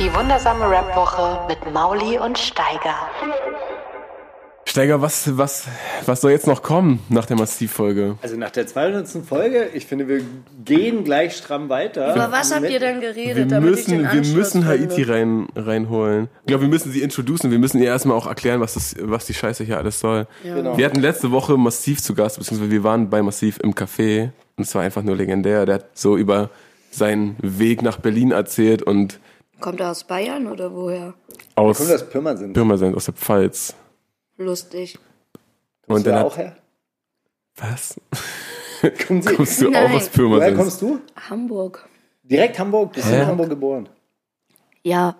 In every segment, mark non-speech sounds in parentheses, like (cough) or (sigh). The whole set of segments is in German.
Die wundersame Rap-Woche mit Mauli und Steiger. Steiger, was, was, was soll jetzt noch kommen nach der Massivfolge? Also nach der 200. Folge, ich finde, wir gehen gleich stramm weiter. Über was habt ihr denn Wir geredet, damit ich den müssen, wir müssen Haiti rein, reinholen. Ich glaube, wir müssen sie introducen. Wir müssen ihr erstmal auch erklären, was, das, was die Scheiße hier alles soll. Genau. Wir hatten letzte Woche Massiv zu Gast, beziehungsweise wir waren bei Massiv im Café. Und es war einfach nur legendär. Der hat so über seinen Weg nach Berlin erzählt und Kommt er aus Bayern oder woher? aus Kommt das Pirmasens? Pirmasens, aus der Pfalz. Lustig. Und Kommst du dann da auch her? was? (laughs) Kommen Sie? Kommst du Nein. auch aus Woher Pirmasens? kommst du? Hamburg. Direkt Hamburg? Bist du in Hamburg geboren? Ja.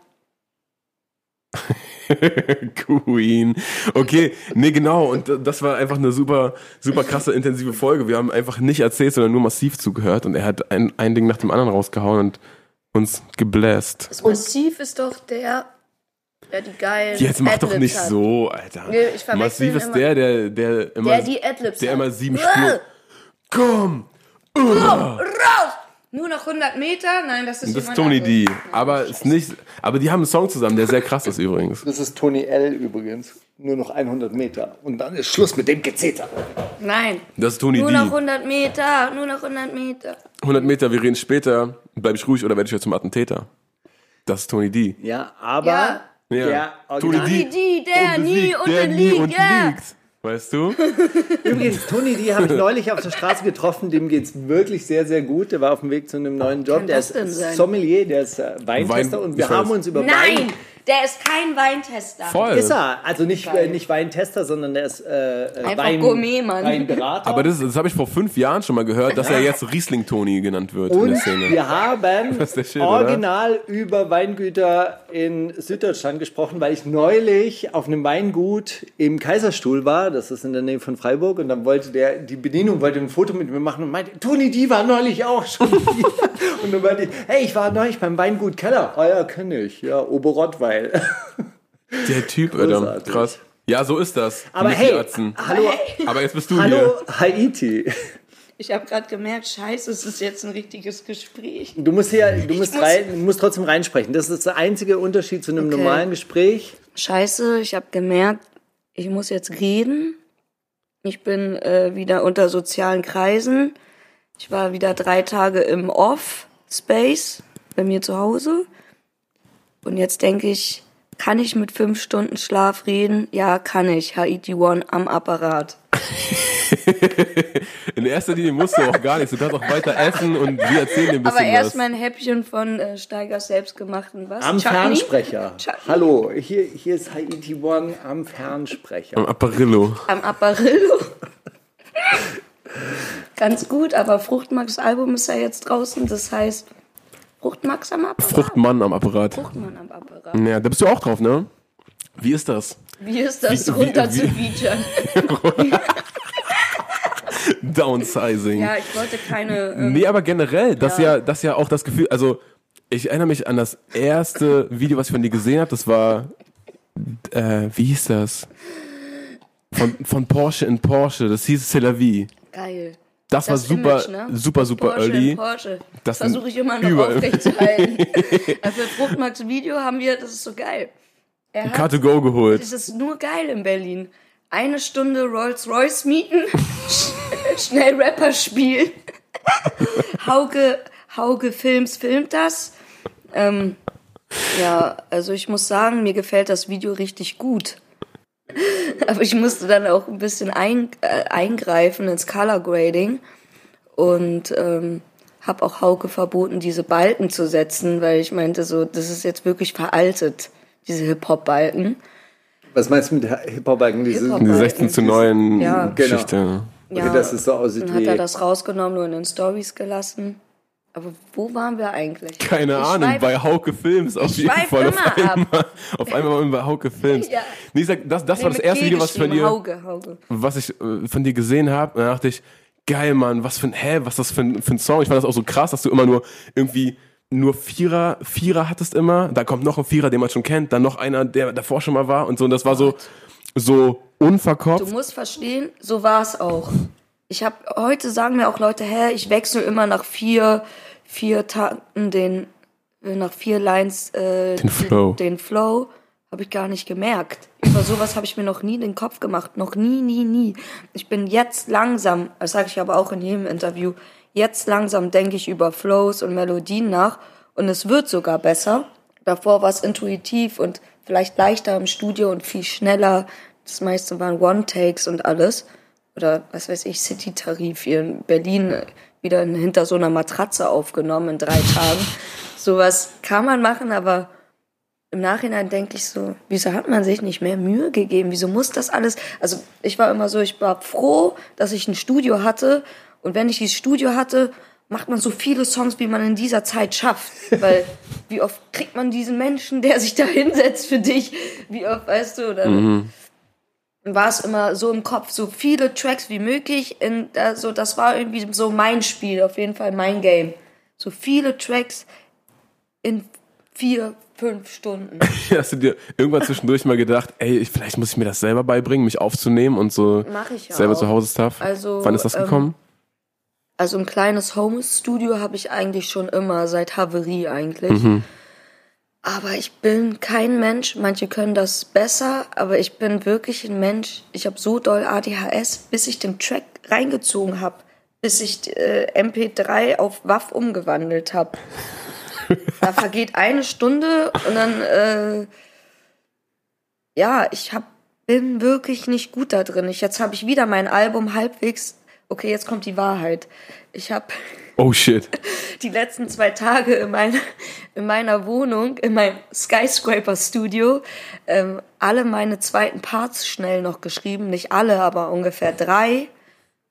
(laughs) Queen. Okay, nee, genau. Und das war einfach eine super, super krasse, intensive Folge. Wir haben einfach nicht erzählt, sondern nur massiv zugehört. Und er hat ein, ein Ding nach dem anderen rausgehauen und uns gebläst. Das Massiv ist doch der, der die geilen Jetzt mach doch nicht hat. so, Alter. Nee, ich Massiv ist immer. der, der, der immer, Der die Adlibs der hat. immer sieben Äh, Spuren. Komm! Raus! Nur noch 100 Meter? Nein, das ist Das ist Tony D. Aber ist nicht, aber die haben einen Song zusammen, der sehr krass ist übrigens. Das ist Tony L. übrigens. Nur noch 100 Meter. Und dann ist Schluss mit dem Gezeter. Nein. Das ist Tony Nur D. noch 100 Meter, nur noch 100 Meter. 100 Meter, wir reden später. Bleib ich ruhig oder werde ich jetzt zum Attentäter? Das ist Tony D. Ja, aber Ja. Ja. der Tony D. Die, der nie Unbesiegt, der unten nie liegt, unten ja. liegt. Weißt du? (laughs) Übrigens, Tony, die habe ich neulich auf der Straße getroffen. Dem geht's wirklich sehr, sehr gut. Der war auf dem Weg zu einem neuen Job. kann Der das ist denn sein? Sommelier, der ist äh, Weintester. Wein- und wir haben weiß. uns über Nein, Wein... der ist kein Weintester. Voll. Ist er. Also nicht, äh, nicht Weintester, sondern der ist äh, äh, Einfach Wein, Gourmetmann. Weinberater. Aber das, das habe ich vor fünf Jahren schon mal gehört, dass er jetzt Riesling-Toni genannt wird in der und Szene. wir haben (laughs) Das ist der Shit, oder? original über Weingüter in Süddeutschland gesprochen, weil ich neulich auf einem Weingut im Kaiserstuhl war, das ist in der Nähe von Freiburg, und dann wollte der, die Bedienung wollte ein Foto mit mir machen und meinte, Toni, die war neulich auch schon (laughs) hier. und dann meinte ich, hey, ich war neulich beim Weingut Keller. Ah ja, kenne ich, ja, Oberrottweil. (laughs) Der Typ. Großartig. Krass. Ja, so ist das. Aber hey, Atzen. hallo, Aber jetzt bist du hallo hier. Haiti. Ich habe gerade gemerkt, scheiße, es ist jetzt ein richtiges Gespräch. Du musst hier, du musst, muss- rein, musst trotzdem reinsprechen. Das ist der einzige Unterschied zu einem Okay. normalen Gespräch. Scheiße, ich habe gemerkt, ich muss jetzt reden. Ich bin äh, wieder unter sozialen Kreisen. Ich war wieder drei Tage im Off-Space bei mir zu Hause. Und jetzt denke ich, kann ich mit fünf Stunden Schlaf reden? Ja, kann ich. Haiti One am Apparat. (laughs) In erster Linie musst du auch gar nichts. Du kannst auch weiter essen und wir erzählen dir ein bisschen Aber erst was. mal ein Häppchen von äh, Steigers selbstgemachten was? Am Chutney? Fernsprecher. Chutney. Hallo, hier, hier ist Haiti One am Fernsprecher. Am Apparillo. Am Apparillo. (laughs) Ganz gut, aber Fruchtmax Album ist ja jetzt draußen, das heißt Fruchtmax am Apparat. Fruchtmann am Apparat. Fruchtmann am Apparat. Ja, da bist du auch drauf, ne? Wie ist das? Wie ist das Wie- runter wie- zu featuren? (laughs) Downsizing. Ja, ich wollte keine. Ähm, Nee, aber generell, das ja. Ja. das ja auch das Gefühl, also ich erinnere mich an das erste Video, was ich von dir gesehen habe, das war, äh, wie hieß das? Von, von Porsche in Porsche, das hieß C'est la vie. geil. Das, war Das super, Image, ne? super, super Porsche early. Porsche. Das versuche ich immer noch überall. aufrechtzuerhalten. (laughs) Also für Video haben wir, das ist so geil. Er hat, Car2Go geholt. das ist nur geil in Berlin. Eine Stunde Rolls Royce mieten, (laughs) schnell Rapper spielen. (laughs) Hauke, Hauke Films filmt das. Ähm, ja, also ich muss sagen, mir gefällt das Video richtig gut. (laughs) Aber ich musste dann auch ein bisschen ein, äh, eingreifen ins Color Grading und ähm, habe auch Hauke verboten, diese Balken zu setzen, weil ich meinte, so, das ist jetzt wirklich veraltet, diese Hip-Hop-Balken. Was meinst du mit Hip-Hop-Balken? Diese, Hip-Hop. Die 16 zu 9 Ja. Geschichte. Okay, dass es so aussieht Dann hat er das rausgenommen, nur in den Stories gelassen. Aber wo waren wir eigentlich? Keine Ich Ahnung, schweif- bei Hauke Films auf jeden Fall. Auf immer ab. einmal, (laughs) auf einmal waren wir bei Hauke Films. Ja. Nee, ich sag, das, das Nee, war das erste Video, was ich von dir, Hauge, Hauge. was ich äh, von dir gesehen habe. Da dachte ich, geil, Mann, was für ein, hä, was das für ein, für ein Song? Ich fand das auch so krass, dass du immer nur irgendwie nur Vierer, Vierer hattest immer. Da kommt noch ein Vierer, den man schon kennt. Dann noch einer, der davor schon mal war und so. Und das war so, so Du unverkopft. musst verstehen, so war es auch. Ich habe heute sagen mir auch Leute, hä, ich wechsle immer nach vier, vier Takten den, äh, nach vier Lines äh, Den Flow. Den Flow habe ich gar nicht gemerkt. Über sowas habe ich mir noch nie den Kopf gemacht, noch nie, nie, nie. Ich bin jetzt langsam, das sage ich aber auch in jedem Interview, jetzt langsam denke ich über Flows und Melodien nach und es wird sogar besser. Davor war es intuitiv und vielleicht leichter im Studio und viel schneller. Das meiste waren One-Takes und alles. Oder was weiß ich, City-Tarif hier in Berlin wieder in- hinter so einer Matratze aufgenommen in drei Tagen. (laughs) Sowas kann man machen, aber im Nachhinein denke ich so, wieso hat man sich nicht mehr Mühe gegeben? Wieso muss das alles? Also ich war immer so, ich war froh, dass ich ein Studio hatte. Und wenn ich dieses Studio hatte, macht man so viele Songs, wie man in dieser Zeit schafft. (laughs) Weil wie oft kriegt man diesen Menschen, der sich da hinsetzt für dich? Wie oft, weißt du? Oder war es immer so im Kopf, so viele Tracks wie möglich. In, also das war irgendwie so mein Spiel, auf jeden Fall mein Game. So viele Tracks in vier, fünf Stunden. (laughs) Hast du dir irgendwann zwischendurch mal gedacht, ey, ich, vielleicht muss ich mir das selber beibringen, mich aufzunehmen und so Mach ich ja selber auch. zu Hause Stuff? Also, Wann ist das ähm, gekommen? Also ein kleines Home-Studio habe ich eigentlich schon immer, seit Haverie eigentlich. Mhm. Aber ich bin kein Mensch, manche können das besser, aber ich bin wirklich ein Mensch, ich habe so doll ADHS, bis ich den Track reingezogen habe, bis ich äh, MP3 auf WAV umgewandelt habe. da vergeht eine Stunde und dann, äh, ja, ich hab, bin wirklich nicht gut da drin. Ich, jetzt habe ich wieder mein Album halbwegs, okay, jetzt kommt die Wahrheit. Ich habe Oh shit. (laughs) die letzten zwei Tage in meiner, in meiner Wohnung, in meinem Skyscraper-Studio, ähm, alle meine zweiten Parts schnell noch geschrieben. Nicht alle, aber ungefähr drei.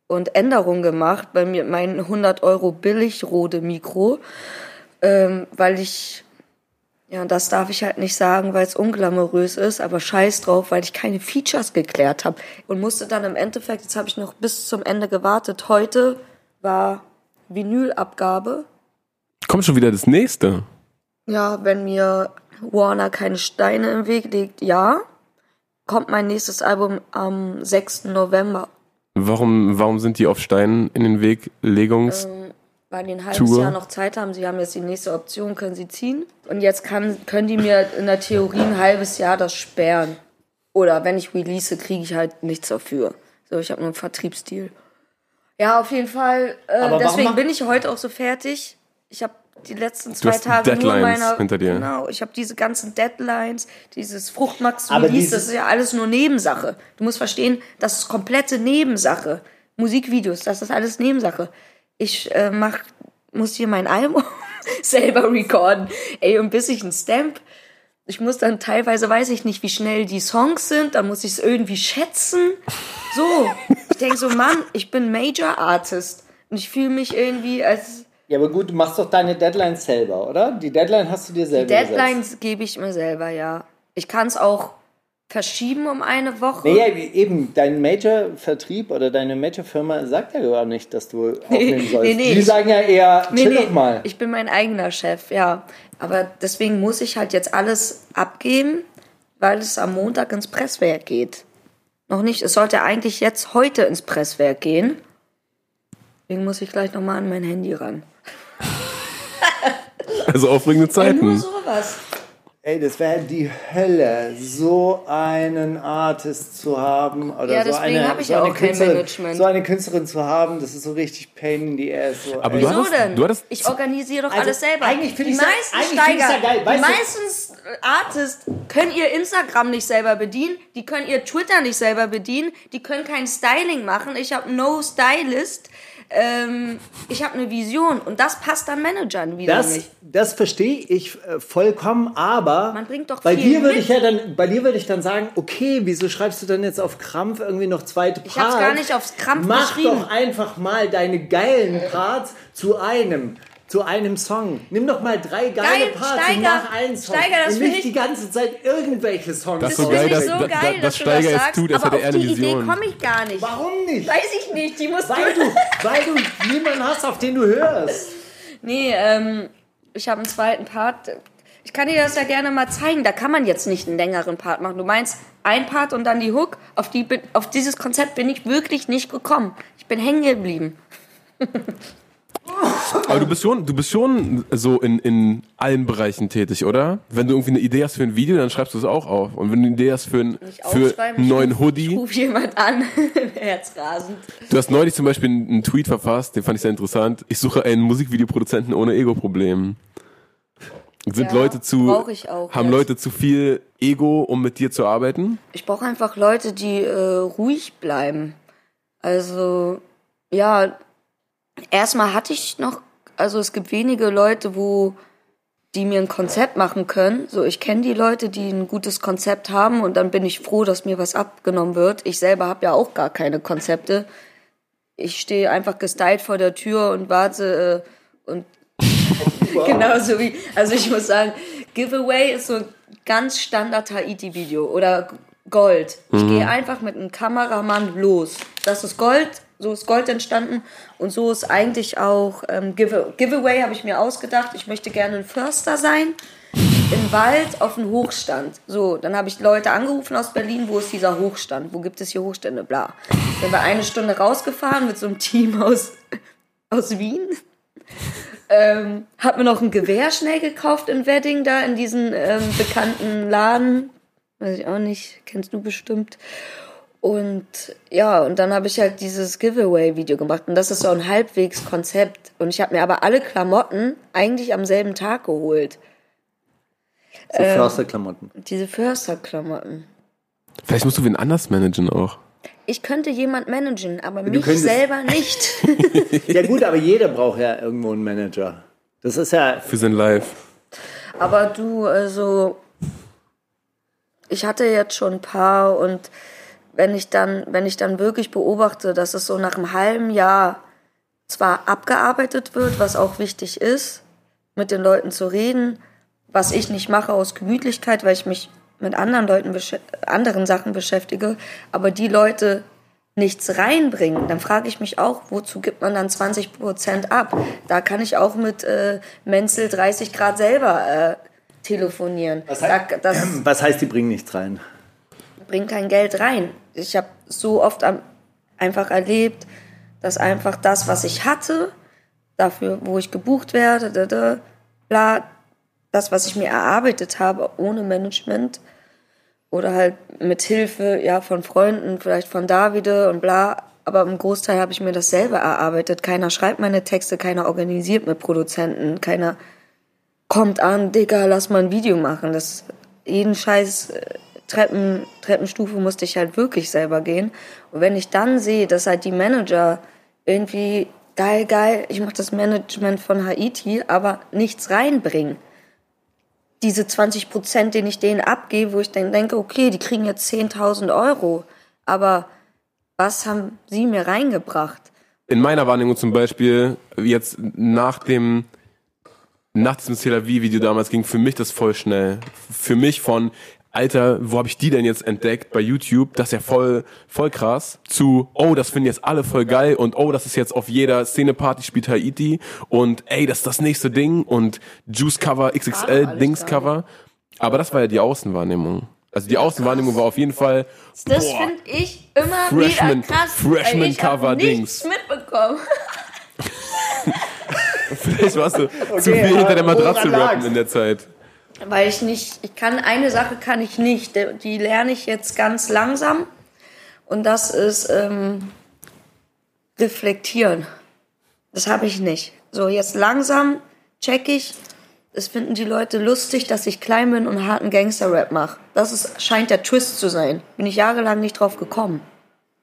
Und Änderungen gemacht bei mir, mein 100 Euro billig Rode Mikro, ähm, weil ich, ja, das darf ich halt nicht sagen, weil es unglamourös ist, aber scheiß drauf, weil ich keine Features geklärt habe. Und musste dann im Endeffekt, jetzt habe ich noch bis zum Ende gewartet, heute war Vinylabgabe. Kommt schon wieder das nächste. Ja, wenn mir Warner keine Steine im Weg legt, ja. Kommt mein nächstes Album am 6. November. Warum, warum sind die auf Steinen in den Weglegungs? Weil die ein halbes Tour. Jahr noch Zeit haben. Sie haben jetzt die nächste Option, können sie ziehen. Und jetzt kann, können die mir in der Theorie ein halbes Jahr das sperren. Oder wenn ich release, kriege ich halt nichts dafür. So, ich habe nur einen Vertriebsdeal. Ja, auf jeden Fall. Äh, deswegen bin ich heute auch so fertig. Ich habe die letzten zwei hast Tage nur Deadlines meiner hinter dir. Genau, ich habe diese ganzen Deadlines, dieses Fruchtmax Aber Release, dieses- das ist ja alles nur Nebensache. Du musst verstehen, das ist komplette Nebensache. Musikvideos, das ist alles Nebensache. Ich äh, mach, muss hier mein Album (laughs) selber recorden. Ey, und bis ich einen Stamp, ich muss dann teilweise, weiß ich nicht, wie schnell die Songs sind, dann muss ich es irgendwie schätzen. So, (laughs) denke so, Mann, ich bin Major Artist und ich fühle mich irgendwie als Ja, aber gut, du machst doch deine Deadlines selber, oder? Die Deadline hast du dir selber Deadlines gebe ich mir selber, ja. Ich kann es auch verschieben um eine Woche. Naja, eben, dein Major-Vertrieb oder deine Major-Firma sagt ja gar nicht, dass du (laughs) aufnehmen sollst. nee, nee. Die sagen ja eher, Nee, chill nee, doch mal. ich bin mein eigener Chef, ja. Aber deswegen muss ich halt jetzt alles abgeben, weil es am Montag ins Presswerk geht. Noch nicht, es sollte eigentlich jetzt heute ins Presswerk gehen. Deswegen muss ich gleich nochmal an mein Handy ran. Also aufregende Ey, nur Zeiten. sowas. Ey, das wäre die Hölle, so einen Artist zu haben. Oder Ja, so deswegen eine, ich so eine kein Künstlerin, Management. So eine Künstlerin zu haben, das ist so richtig pain in the ass. So, Aber ey. du Wieso hattest- denn? du hattest- ich organisiere doch Also, alles selber. eigentlich find die ich's ja- meisten Steiger, ja geil, die weißt du- meisten Artists können ihr Instagram nicht selber bedienen, die können ihr Twitter nicht selber bedienen, die können kein Styling machen. Ich habe no Stylist. Ähm, ich habe eine Vision und das passt dann Managern wieder Das, nicht. das verstehe ich äh, vollkommen, aber Man bringt doch bei dir würde ich ja dann, bei dir würde ich dann sagen, okay, wieso schreibst du dann jetzt auf Krampf irgendwie noch zweite Parts? Ich hab's gar nicht aufs Krampf Mach geschrieben. doch einfach mal deine geilen Parts zu einem zu einem Song. Nimm doch mal drei geile Geil, Parts Steiger. und mach einen Song. Steiger, das und nicht ich- die ganze Zeit irgendwelche Songs. Das ist so Das geil, finde ich dass- so dass- geil, dass dass du Steiger das sagst, tut, als aber hätte er auf eine die Idee Vision. komme ich gar nicht. Warum nicht? Weiß ich nicht, die musst Weil du... weil du niemanden hast, auf den du hörst. (laughs) Nee, ähm, ich habe einen zweiten Part. Ich kann dir das ja gerne mal zeigen. Da kann man jetzt nicht einen längeren Part machen. Du meinst ein Part und dann die Hook? Auf, die, auf dieses Konzept bin ich wirklich nicht gekommen. Ich bin hängen geblieben. (laughs) Aber du bist schon, du bist schon so in, in allen Bereichen tätig, oder? Wenn du irgendwie eine Idee hast für ein Video, dann schreibst du es auch auf. Und wenn du eine Idee hast für, ein, für einen ich neuen ruf- Ich Hoodie, rufe jemand an. (laughs) Herzrasend. du hast neulich zum Beispiel einen, Tweet verfasst, den fand ich sehr interessant. Ich suche einen Musikvideoproduzenten ohne Ego-Problem. Sind Ja, Leute zu, ich auch haben jetzt. Leute zu viel Ego, um mit dir zu arbeiten? Ich brauche einfach Leute, die äh, ruhig bleiben. Also, ja, erstmal hatte ich noch, also es gibt wenige Leute, wo die mir ein Konzept machen können. So, ich kenne die Leute, die ein gutes Konzept haben und dann bin ich froh, dass mir was abgenommen wird. Ich selber habe ja auch gar keine Konzepte. Ich stehe einfach gestylt vor der Tür und warte äh, und (laughs) genauso wie, also ich muss sagen, Giveaway ist so ein ganz Standard Haiti-Video oder Gold. Ich gehe einfach mit einem Kameramann los. Das ist Gold, so ist Gold entstanden und so ist eigentlich auch ähm, Give Giveaway habe ich mir ausgedacht. Ich möchte gerne ein Förster sein im Wald auf einem Hochstand. So, dann habe ich Leute angerufen aus Berlin, wo ist dieser Hochstand? Wo gibt es hier Hochstände? Bla. Dann war eine Stunde rausgefahren mit so einem Team aus, (laughs) aus Wien. Ähm, hab mir noch ein Gewehr schnell gekauft in Wedding, da in diesen ähm, bekannten Laden. Weiß ich auch nicht, kennst du bestimmt. Und ja, und dann habe ich halt dieses Giveaway-Video gemacht. Und das ist so ein halbwegs Konzept. Und ich habe mir aber alle Klamotten eigentlich am selben Tag geholt. So Försterklamotten. Diese Förster-Klamotten. Vielleicht musst du wen anders managen auch. Ich könnte jemand managen, aber mich könntest- selber nicht. (laughs) Ja gut, aber jeder braucht ja irgendwo einen Manager. Das ist ja, Für sein Live. Aber du, also, ich hatte jetzt schon ein paar und wenn ich dann, wenn ich dann wirklich beobachte, dass es so nach einem halben Jahr zwar abgearbeitet wird, was auch wichtig ist, mit den Leuten zu reden, was ich nicht mache aus Gemütlichkeit, weil ich mich mit anderen Leuten, anderen Sachen beschäftige, aber die Leute nichts reinbringen, dann frage ich mich auch, wozu gibt man dann 20 Prozent ab? Da kann ich auch mit äh, Menzel 30 Grad selber äh, telefonieren. Was Da, heißt- das (clears throat) was heißt, die bringen nichts rein? Bringt kein Geld rein. Ich habe so oft am, einfach erlebt, dass einfach das, was ich hatte, dafür, wo ich gebucht werde, da, da, bla, das, was ich mir erarbeitet habe, ohne Management oder halt mit Hilfe ja, von Freunden, vielleicht von Davide und bla, aber im Großteil habe ich mir das selber erarbeitet. Keiner schreibt meine Texte, keiner organisiert mit Produzenten, keiner kommt an, Digga, lass mal ein Video machen. Das, jeden Scheiß äh, Treppen, Treppenstufe musste ich halt wirklich selber gehen. Und wenn ich dann sehe, dass halt die Manager irgendwie geil, geil, ich mache das Management von Haiti, aber nichts reinbringen. Diese 20 Prozent, den ich denen abgebe, wo ich dann denke, okay, die kriegen jetzt 10.000 Euro, aber was haben sie mir reingebracht? in meiner Wahrnehmung zum Beispiel, jetzt nach dem, nach diesem Tel Aviv-Video damals ging für mich das voll schnell. Für mich von, Alter, wo habe ich die denn jetzt entdeckt bei YouTube? Das ist ja voll, voll krass. Zu, oh, das finden jetzt alle voll geil und oh, das ist jetzt auf jeder Szene-Party spielt Haiti und ey, das ist das nächste Ding und Juice-Cover, XXL, Dings-Cover. Aber das war ja die Außenwahrnehmung. Also die Außenwahrnehmung war auf jeden Fall, Das finde ich immer Freshman- wieder krass. Freshman weil ich hab Cover nichts Dings. mitbekommen. (laughs) vielleicht warst du zu viel hinter der Matratze rappen in der Zeit. Weil ich nicht, ich kann, eine Sache kann ich nicht, die- lerne ich jetzt ganz langsam. Und das ist ähm, reflektieren. Das habe ich nicht. So, jetzt langsam check ich, es finden die Leute lustig, dass ich klein bin und harten Gangster-Rap mache. Das ist, scheint der Twist zu sein. Bin ich jahrelang nicht drauf gekommen.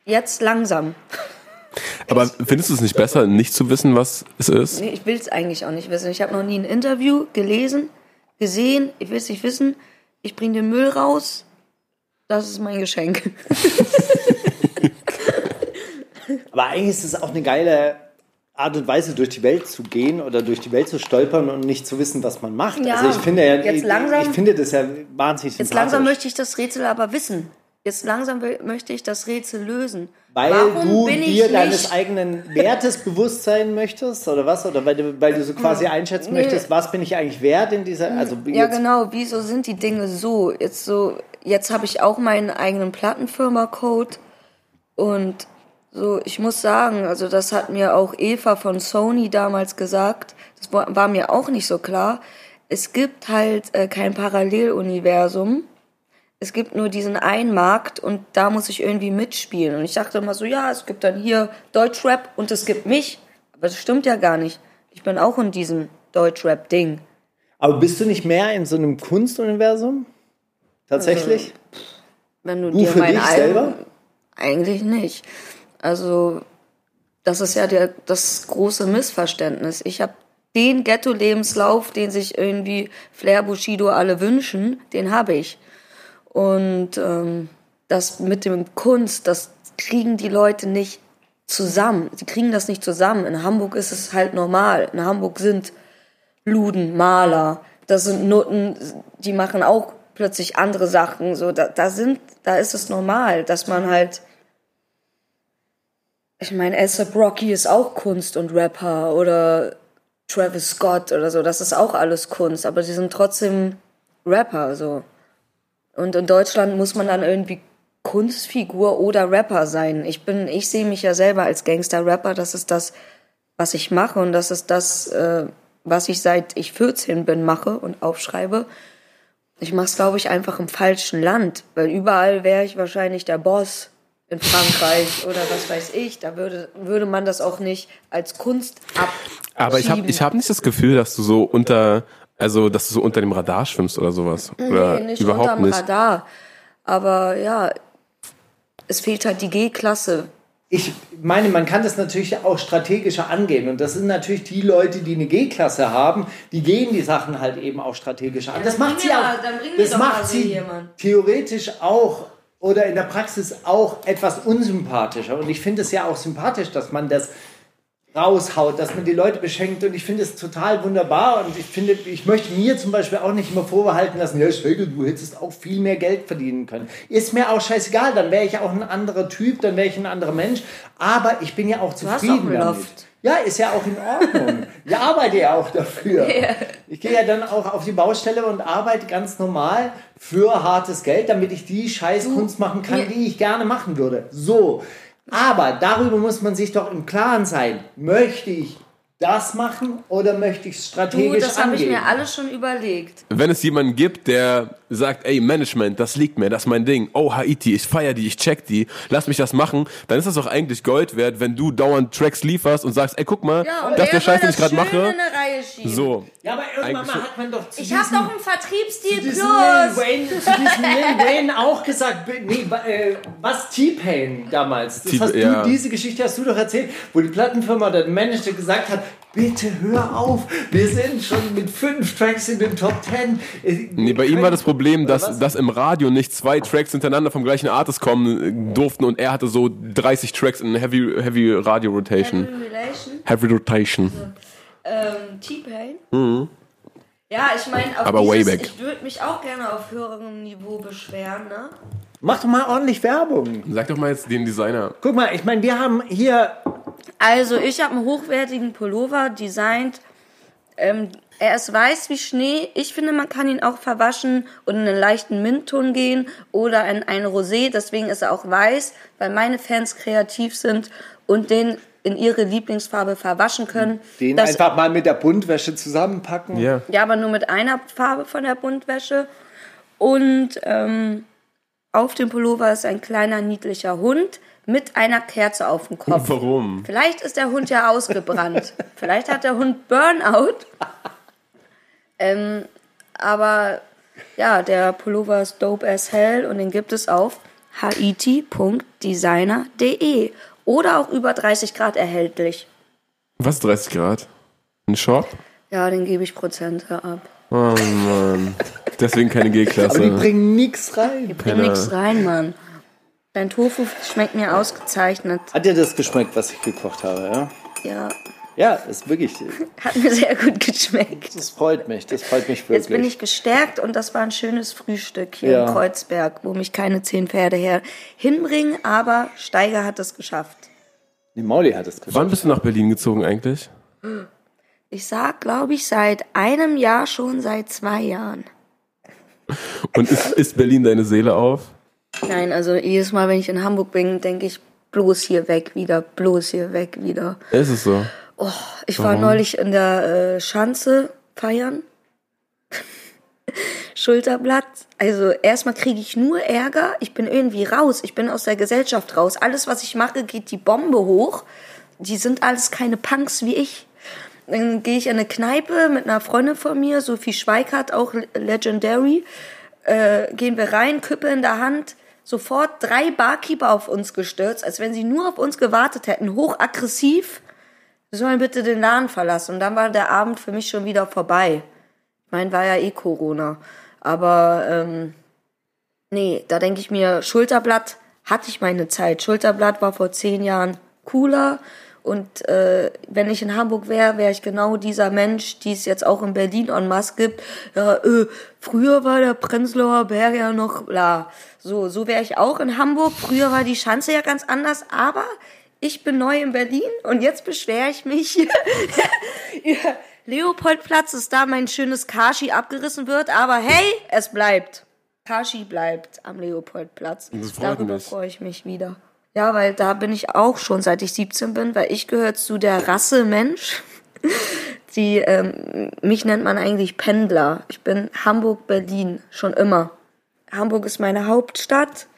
Jetzt langsam. (laughs) Aber findest du es nicht besser, nicht zu wissen, was es ist? Nee, ich will es eigentlich auch nicht wissen. Ich habe noch nie ein Interview gelesen, gesehen. Ich will es nicht wissen. Ich bringe den Müll raus. Das ist mein Geschenk. (laughs) Aber eigentlich ist es auch eine geile Art und Weise durch die Welt zu gehen oder durch die Welt zu stolpern und nicht zu wissen, was man macht. Ja, also ich finde ja, jetzt ich, langsam- ich finde das ja wahnsinnig Jetzt langsam möchte ich das Rätsel aber wissen. Jetzt langsam will, möchte ich das Rätsel lösen. Weil Warum du dir deines eigenen Wertes bewusst sein möchtest oder was? Oder weil du, weil du so quasi einschätzen Nee. möchtest, was bin ich eigentlich wert in dieser. Also Ja, jetzt, genau. Wieso sind die Dinge so? Jetzt so, jetzt habe ich auch meinen eigenen Plattenfirma-Code und so, ich muss sagen, also das hat mir auch Eva von Sony damals gesagt. Das war, war mir auch nicht so klar. Es gibt halt äh, kein Paralleluniversum. Es gibt nur diesen einen Markt und da muss ich irgendwie mitspielen. Und ich dachte immer so, ja, es gibt dann hier Deutschrap und es gibt mich. Aber das stimmt ja gar nicht. Ich bin auch in diesem Deutschrap-Ding. aber bist du nicht mehr in so einem Kunstuniversum? Tatsächlich? Wenn du, Du dir für mein dich Album, selber? Eigentlich nicht. Also, das ist ja der, das große Missverständnis. Ich habe den Ghetto-Lebenslauf, den sich irgendwie Flair Bushido alle wünschen, den habe ich. Und ähm, das mit dem Kunst, das kriegen die Leute nicht zusammen. Sie kriegen das nicht zusammen. In Hamburg ist es halt normal. In Hamburg sind Luden, Maler, das sind Nutten, die machen auch plötzlich andere Sachen. So, da, da sind, da ist es normal, dass man halt. Ich meine, ASAP Rocky ist auch Kunst und Rapper oder Travis Scott oder so, das ist auch alles Kunst, aber sie sind trotzdem Rapper, so. Und in Deutschland muss man dann irgendwie Kunstfigur oder Rapper sein. Ich bin, ich sehe mich ja selber als Gangster-Rapper, das ist das, was ich mache und das ist das, äh, was ich seit ich 14 bin mache und aufschreibe. Ich mache es, glaube ich, einfach im falschen Land, weil überall wäre ich wahrscheinlich der Boss in Frankreich (laughs) oder was weiß ich. Da würde, würde man das auch nicht als Kunst ab. Aber ich habe ich hab nicht das Gefühl, dass du so unter, also dass du so unter dem Radar schwimmst oder sowas. Oder Nee, nicht überhaupt unterm nicht. Radar. Aber ja, es fehlt halt die G-Klasse. Ich meine, man kann das natürlich auch strategischer angehen. Und das sind natürlich die Leute, die eine G-Klasse haben, die gehen die Sachen halt eben auch strategischer an. das dann macht sie auch. das macht sie jemand. theoretisch auch oder in der Praxis auch etwas unsympathischer. Und ich finde es ja auch sympathisch, dass man das raushaut, dass man die Leute beschenkt und ich finde es total wunderbar und ich finde, ich möchte mir zum Beispiel auch nicht immer vorbehalten lassen, ja Schwegel, du hättest auch viel mehr Geld verdienen können. Ist mir auch scheißegal, dann wäre ich auch ein anderer Typ, dann wäre ich ein anderer Mensch, aber ich bin ja auch hast auch zufrieden einen damit. Ja, ist ja auch in Ordnung. Ich arbeite ja auch dafür. (laughs) Ich gehe ja dann auch auf die Baustelle und arbeite ganz normal für hartes Geld, damit ich die Scheißkunst machen kann, die ich gerne machen würde. So. Aber darüber muss man sich doch im Klaren sein. Möchte ich das machen oder möchte ich es Du, strategisch das habe ich angehen? mir alles schon überlegt. Wenn es jemanden gibt, der sagt, ey, Management, das liegt mir, das ist mein Ding. Oh, Haiti, ich feier die, ich check die, lass mich das machen, dann ist das doch eigentlich Gold wert, wenn du dauernd Tracks lieferst und sagst, ey, guck mal, Ja, das ist der Scheiß, den ich gerade mache. in eine Reihe schieben? So. ja, aber irgendwann mal hat man doch zu Ich habe doch einen Vertriebsstil zu diesem Lil plus. Wayne, zu diesem Lil Wayne auch gesagt, nee, äh, was T-Pain damals, das T- hast du, ja. diese Geschichte hast du doch erzählt, wo die Plattenfirma oder der Manager gesagt hat, bitte hör auf, wir sind schon mit fünf Tracks in den Top Ten. Äh, Nee, bei ihm war das Problem, dass, dass im Radio nicht zwei Tracks hintereinander vom gleichen Artist kommen äh, durften und er hatte so 30 Tracks in Heavy, Heavy Radio Rotation. Relation, Heavy Rotation. ähm, T-Pain. Ja, ich meine, Mhm. Aber way dieses, back. ich würde mich auch gerne auf höherem Niveau beschweren, ne? Mach doch mal ordentlich Werbung. Sag doch mal jetzt den Designer. Guck mal, ich meine, wir haben hier Also, ich habe einen hochwertigen Pullover designt. Ähm, er ist weiß wie Schnee. Ich finde, man kann ihn auch verwaschen und in einen leichten Mintton gehen oder in ein Rosé. Deswegen ist er auch weiß, weil meine Fans kreativ sind und den in ihre Lieblingsfarbe verwaschen können. den Das- einfach mal mit der Buntwäsche zusammenpacken. Ja. Ja, aber nur mit einer Farbe von der Buntwäsche. Und ähm, auf dem Pullover ist ein kleiner niedlicher Hund mit einer Kerze auf dem Kopf. Warum? Vielleicht ist der Hund ja ausgebrannt. (laughs) Vielleicht hat der Hund Burnout. Ähm, aber ja, der Pullover ist dope as hell und den gibt es auf haiti.designer.de oder auch über 30 Grad erhältlich. Was ist 30 Grad? Ein Shop? Ja, den gebe ich Prozente ab. Oh Mann. Deswegen keine Aber die G-Klasse. bringen nix rein. Bring nix rein, Mann. Dein Tofu schmeckt mir ausgezeichnet. Hat dir das geschmeckt, was ich gekocht habe, ja? Ja. Ja, ist wirklich. Hat mir sehr gut geschmeckt. Das freut mich. Das freut mich wirklich. Jetzt bin ich gestärkt und das war ein schönes Frühstück hier Ja. in Kreuzberg, wo mich keine zehn Pferde her hinbringen, aber Steiger hat es geschafft. Die Mauli hat es geschafft. Wann bist du nach Berlin gezogen eigentlich? Ich sag, glaube ich, seit einem Jahr schon, seit zwei Jahren. Und ist, ist Berlin deine Seele auf? Nein, also jedes Mal, wenn ich in Hamburg bin, denke ich, bloß hier weg wieder, bloß hier weg wieder. Ist es so? Oh, ich war neulich in der äh, Schanze feiern. (laughs) Schulterblatt. Also erstmal kriege ich nur Ärger. Ich bin irgendwie raus. Ich bin aus der Gesellschaft raus. Alles, was ich mache, geht die Bombe hoch. Die sind alles keine Punks wie ich. Dann gehe ich in eine Kneipe mit einer Freundin von mir, Sophie Schweikart, auch Legendary. Äh, gehen wir rein, Küppe in der Hand. Sofort drei Barkeeper auf uns gestürzt, als wenn sie nur auf uns gewartet hätten. Hochaggressiv. Wir sollen bitte den Laden verlassen. Und dann war der Abend für mich schon wieder vorbei. Ich meine, war ja eh Corona. Aber ähm, nee, da denke ich mir, Schulterblatt hatte ich meine Zeit. Schulterblatt war vor zehn Jahren cooler. Und äh, wenn ich in Hamburg wäre, wäre ich genau dieser Mensch, die es jetzt auch in Berlin en masse gibt. Ja, äh, früher war der Prenzlauer Berg ja noch bla. So, so wäre ich auch in Hamburg. Früher war die Schanze ja ganz anders, aber ich bin neu in Berlin und jetzt beschwere ich mich. ja, (laughs) Leopoldplatz ist da mein schönes Kashi abgerissen wird, aber hey, es bleibt. Kashi bleibt am Leopoldplatz. Das freut Darüber mich. freue ich mich wieder. Ja, weil da bin ich auch schon, seit ich 17 bin, weil ich gehöre zu der Rasse Mensch. (laughs) Die, ähm, mich nennt man eigentlich Pendler. Ich bin Hamburg-Berlin, schon immer. Hamburg ist meine Hauptstadt.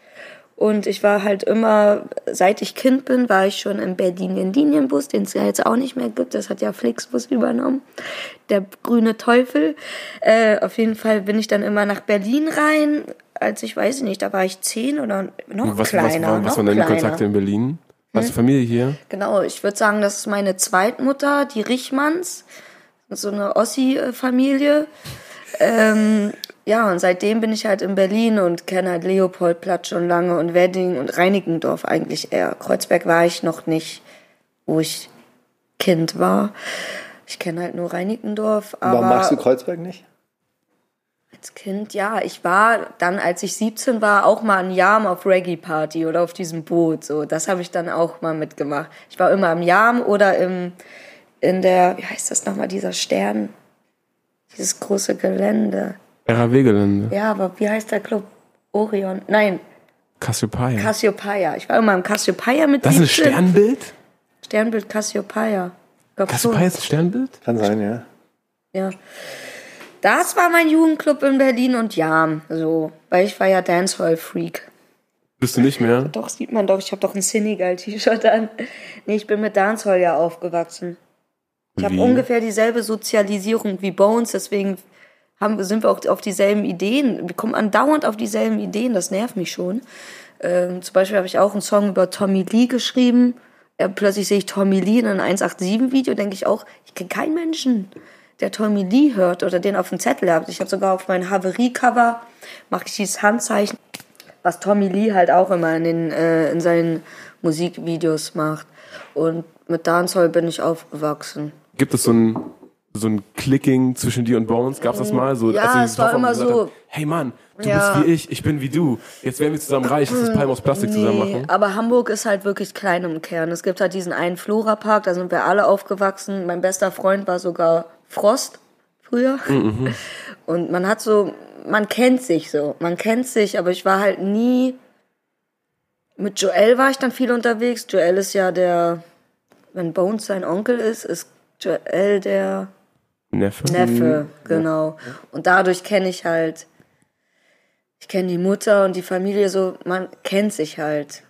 Und ich war halt immer, seit ich Kind bin, war ich schon im Berlin-Linienbus, den es ja jetzt auch nicht mehr gibt. Das hat ja Flixbus übernommen. Der grüne Teufel. Äh, auf jeden Fall bin ich dann immer nach Berlin rein. Als ich weiß ich nicht, da war ich zehn oder noch Was, was, kleiner. was noch waren deine kleiner. Kontakte in Berlin? Hast du Familie hier? Genau, ich würde sagen, das ist meine Zweitmutter, die Richmanns. So eine Ossi-Familie. Ähm, ja, und seitdem bin ich halt in Berlin und kenne halt Leopoldplatz schon lange und Wedding und Reinickendorf eigentlich eher. Kreuzberg war ich noch nicht, wo ich Kind war. Ich kenne halt nur Reinickendorf. Aber Warum magst du Kreuzberg nicht? Als Kind, ja, ich war dann, als ich 17 war, auch mal ein Jahr auf Reggae Party oder auf diesem Boot. So, das habe ich dann auch mal mitgemacht. Ich war immer im Jam oder im in der, wie heißt das nochmal, dieser Stern, dieses große Gelände. RAW-Gelände. Ja, aber wie heißt der Club? Orion? Nein, Cassiopeia. Cassiopeia. Ich war immer im Cassiopeia mit das ist ein 17. Sternbild? Sternbild Cassiopeia. Cassiopeia ist ein Sternbild? Kann sein, ja. Ja. Das war mein Jugendclub in Berlin und Jam. So, weil ich war ja Dancehall-Freak. Bist du nicht mehr? Doch, sieht man doch. Ich habe doch ein Senegal-T-Shirt an. Nee, ich bin mit Dancehall ja aufgewachsen. Ich habe ungefähr dieselbe Sozialisierung wie Bones, deswegen haben, sind wir auch auf dieselben Ideen. Wir kommen andauernd auf dieselben Ideen, das nervt mich schon. Ähm, zum Beispiel habe ich auch einen Song über Tommy Lee geschrieben. Äh, plötzlich sehe ich Tommy Lee in einem 187-Video, denke ich auch, ich kenne keinen Menschen, der Tommy Lee hört oder den auf dem Zettel hat. Ich habe sogar auf mein Haverie-Cover, mache ich dieses Handzeichen, was Tommy Lee halt auch immer in, den, äh, in seinen Musikvideos macht. Und mit Dancehall bin ich aufgewachsen. Gibt es so ein, so ein Clicking zwischen dir und Bones? Gab's das mal? So, Ja, als es war habt immer so- habt, Hey Mann, du Ja. bist wie ich, ich bin wie du. Jetzt werden wir zusammen reich, lass das Palm aus Plastik zusammen machen. aber Hamburg ist halt wirklich klein im Kern. Es gibt halt diesen einen Flora-Park, da sind wir alle aufgewachsen. Mein bester Freund war sogar Frost früher. (laughs) Und man hat so, man kennt sich so, man kennt sich, aber ich war halt nie. Mit Joel war ich dann viel unterwegs. Joel ist ja der, wenn Bones sein Onkel ist, ist Joel der Neffe? Neffe, genau. Und dadurch kenne ich halt, ich kenne die Mutter und die Familie so, man kennt sich halt.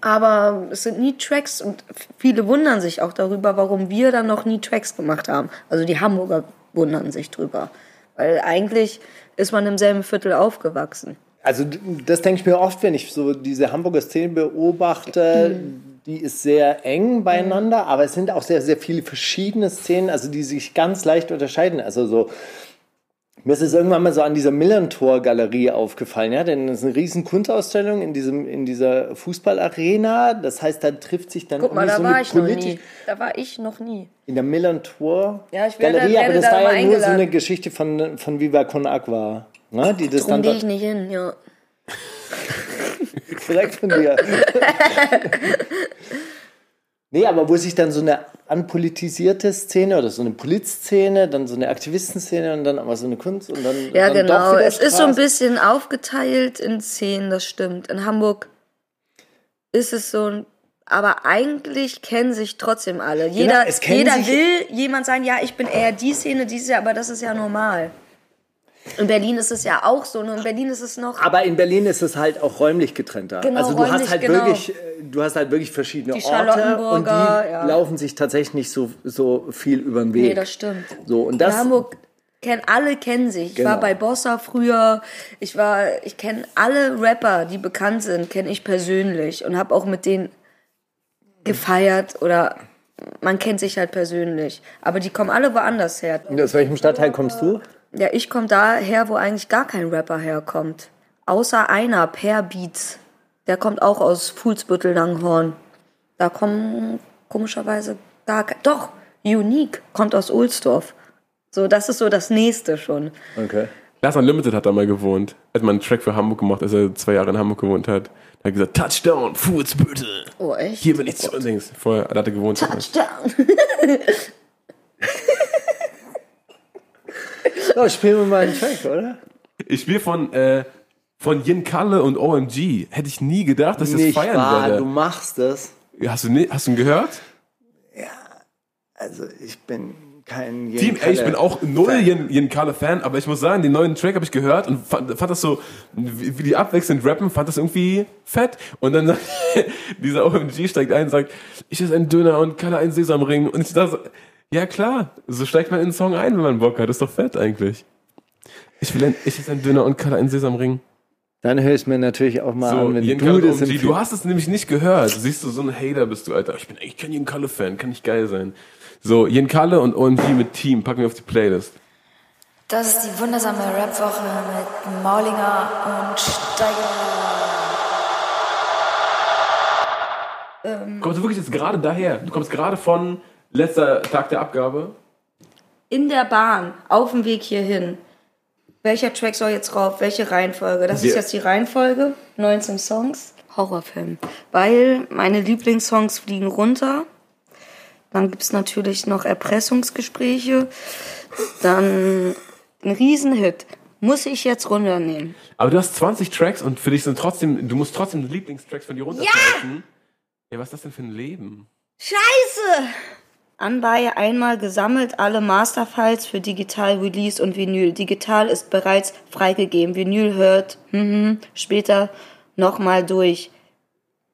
Aber es sind nie Tracks und viele wundern sich auch darüber, warum wir dann noch nie Tracks gemacht haben. Also die Hamburger wundern sich drüber. Weil eigentlich ist man im selben Viertel aufgewachsen. Also das denke ich mir oft, wenn ich so diese Hamburger Szene beobachte. Die ist sehr eng beieinander, aber es sind auch sehr, sehr viele verschiedene Szenen, also die sich ganz leicht unterscheiden. Also so Mir ist es irgendwann mal so an dieser Millantor-Galerie aufgefallen, ja, denn es ist eine riesen Kunstausstellung in, diesem, in dieser Fußballarena. Das heißt, da trifft sich dann Guck mal, da so war ich noch nie. Da war ich noch nie. In der Millantor Ja, ich werde- Galerie, aber das da war ja nur so eingeladen. eine Geschichte von, von Viva Con Agua. Ne, die das Drum dann gehe ich nicht hin, ja. (laughs) Direkt von dir. (laughs) nee, aber wo sich dann so eine anpolitisierte Szene oder so eine Polizszene, dann so eine Aktivistenszene und dann aber so eine Kunst und dann. Ja, dann doch genau. wieder Es ist so ein Straße. bisschen aufgeteilt in Szenen, das stimmt. In Hamburg ist es so ein. Aber eigentlich kennen sich trotzdem alle. Jeder, Genau, jeder will jemand sagen, ja, ich bin eher die Szene, diese, aber das ist ja normal. In Berlin ist es ja auch so, nur in Berlin ist es noch. Aber in Berlin ist es halt auch räumlich getrennter. Genau, also du hast halt genau. wirklich, äh, du hast halt wirklich verschiedene Die Orte und die ja. laufen sich tatsächlich nicht so, so viel über den Weg. Nee, das stimmt. So, und In das, Hamburg kennen alle kennen sich. Ich Genau. war bei Bossa früher. Ich war, ich kenne alle Rapper, die bekannt sind, kenne ich persönlich und habe auch mit denen gefeiert oder man kennt sich halt persönlich. Aber die kommen alle woanders her. aus welchem Stadtteil kommst du? Ja, ich komme daher, wo eigentlich gar kein Rapper herkommt. Außer einer, Per Beats. Der kommt auch aus Fuhlsbüttel Langhorn. Da kommen komischerweise gar kein. Doch, Unique kommt aus Ohlsdorf. So, das ist so das nächste schon. Okay. Lars Unlimited hat da mal gewohnt. Hat mal einen Track für Hamburg gemacht, als er zwei Jahre in Hamburg gewohnt hat. Er hat gesagt, Touchdown, Fuhlsbüttel. Oh, echt? Hier bin ich zu links. Vorher da hat er gewohnt. Touchdown. (laughs) So, spielen wir mal einen Track, oder? Ich spiele von, äh, von Yin Kalle und OMG. Hätte ich nie gedacht, dass ich das feiern wahr, werde. du machst das. Hast du, hast du ihn gehört? Also ich bin kein Team, ey, ich bin auch null Yin, Yin Kalle Fan, aber ich muss sagen, den neuen Track habe ich gehört und fand, fand das so, wie, wie die abwechselnd rappen, fand das irgendwie fett. Und dann sagt (laughs) dieser OMG steigt ein und sagt, ich esse einen Döner und Kalle einen Sesamring. Und ich dachte, ja klar, so steigt man in den Song ein, wenn man Bock hat. Ist doch fett eigentlich. Ich will ein, ich esse einen Döner und Kalle einen Sesamring. Dann höre ich es mir natürlich auch mal So, an, wenn Yin du Kalle das empfiehlst. du hast es nämlich nicht gehört. Siehst du, so ein Hater bist du, Alter. Ich bin eigentlich kein Yin Kalle Fan, kann nicht geil sein. So, Yin Kalle und OMG mit Team, packen wir auf die Playlist. Das ist die wundersame Rapwoche mit Maulinger und Steiger. Kommst du wirklich jetzt gerade daher? Du kommst gerade von letzter Tag der Abgabe? In der Bahn, auf dem Weg hierhin. Welcher Track soll jetzt drauf? Welche Reihenfolge? Das Wir- ist jetzt die Reihenfolge. 19 Songs. Horrorfilm. Weil meine Lieblingssongs fliegen runter. Dann gibt's natürlich noch Erpressungsgespräche. Dann ein Riesenhit. Muss ich jetzt runternehmen. Aber du hast 20 Tracks und für dich sind trotzdem, du musst trotzdem Lieblingstracks von dir runterstreichen. Ja! was ist das denn für ein Leben? Scheiße! Anbei einmal gesammelt alle Masterfiles für Digital Release und Vinyl. Digital ist bereits freigegeben. Vinyl hört mhm, später nochmal durch.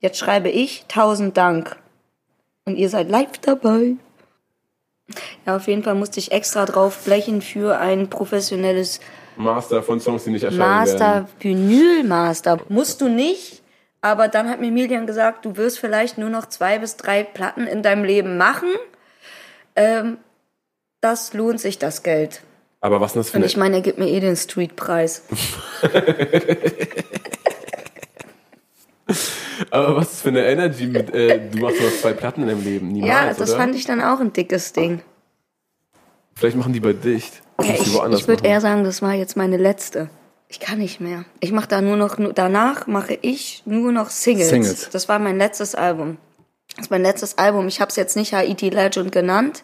Jetzt schreibe ich tausend Dank. Und ihr seid live dabei. Ja, auf jeden Fall musste ich extra drauf blechen für ein professionelles Master von Songs, die nicht erscheinen Master, werden. Vinyl Master. Musst du nicht, aber dann hat mir Milian gesagt, du wirst vielleicht nur noch zwei bis drei Platten in deinem Leben machen. Ähm, das lohnt sich das Geld. Aber was ist das für Und eine... ich meine, er gibt mir eh den Streetpreis. (laughs) aber was ist das für eine Energy mit, äh, du machst nur zwei Platten in deinem Leben? Niemals, Ja, das oder? fand ich dann auch ein dickes Ding. Vielleicht machen die bei dicht. Ja, ich ich würde eher sagen, das war jetzt meine letzte. Ich kann nicht mehr. Ich mache da nur noch, danach mache ich nur noch Singles. Singles. Das war mein letztes Album. Das ist mein letztes Album. Ich habe es jetzt nicht Haiti Legend genannt,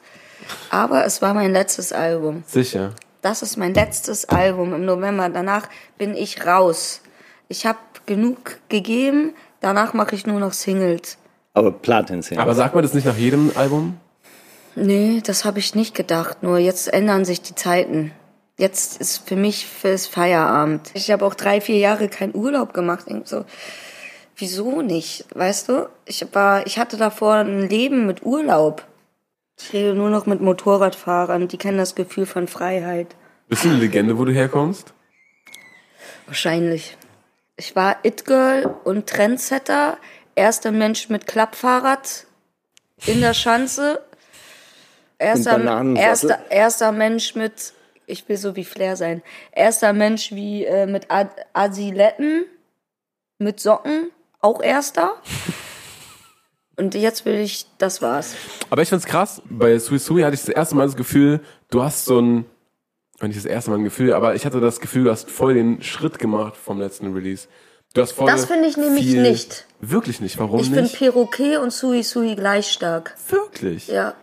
aber es war mein letztes Album. Sicher. Das ist mein letztes Album im November. Danach bin ich raus. Ich habe genug gegeben. Danach mache ich nur noch Singles. Aber Platin-Szene. Aber sagt man das nicht nach jedem Album? Nee, das habe ich nicht gedacht. Nur jetzt ändern sich die Zeiten. Jetzt ist für mich fürs Feierabend. Ich habe auch drei, vier Jahre keinen Urlaub gemacht. So, wieso nicht? Weißt du? Ich war, ich hatte davor ein Leben mit Urlaub. Ich rede nur noch mit Motorradfahrern. Die kennen das Gefühl von Freiheit. Bist du eine Legende, wo du herkommst? Wahrscheinlich. Ich war It-Girl und Trendsetter. Erster Mensch mit Klappfahrrad in der Schanze. Erster, erster, erster Mensch mit Ich will so wie Flair sein. Erster Mensch wie äh, mit Ad Asiletten, mit Socken, auch erster. Und jetzt will ich, das war's. Aber ich find's krass, bei Sui Sui hatte ich das erste Mal das Gefühl, du hast so ein, nicht das erste Mal ein Gefühl, aber ich hatte das Gefühl, du hast voll den Schritt gemacht vom letzten Release. Du hast voll Das finde ich nämlich viel- nicht. Wirklich nicht, warum Ich finde nicht? Perroquet und Sui Sui gleich stark. Wirklich? Ja.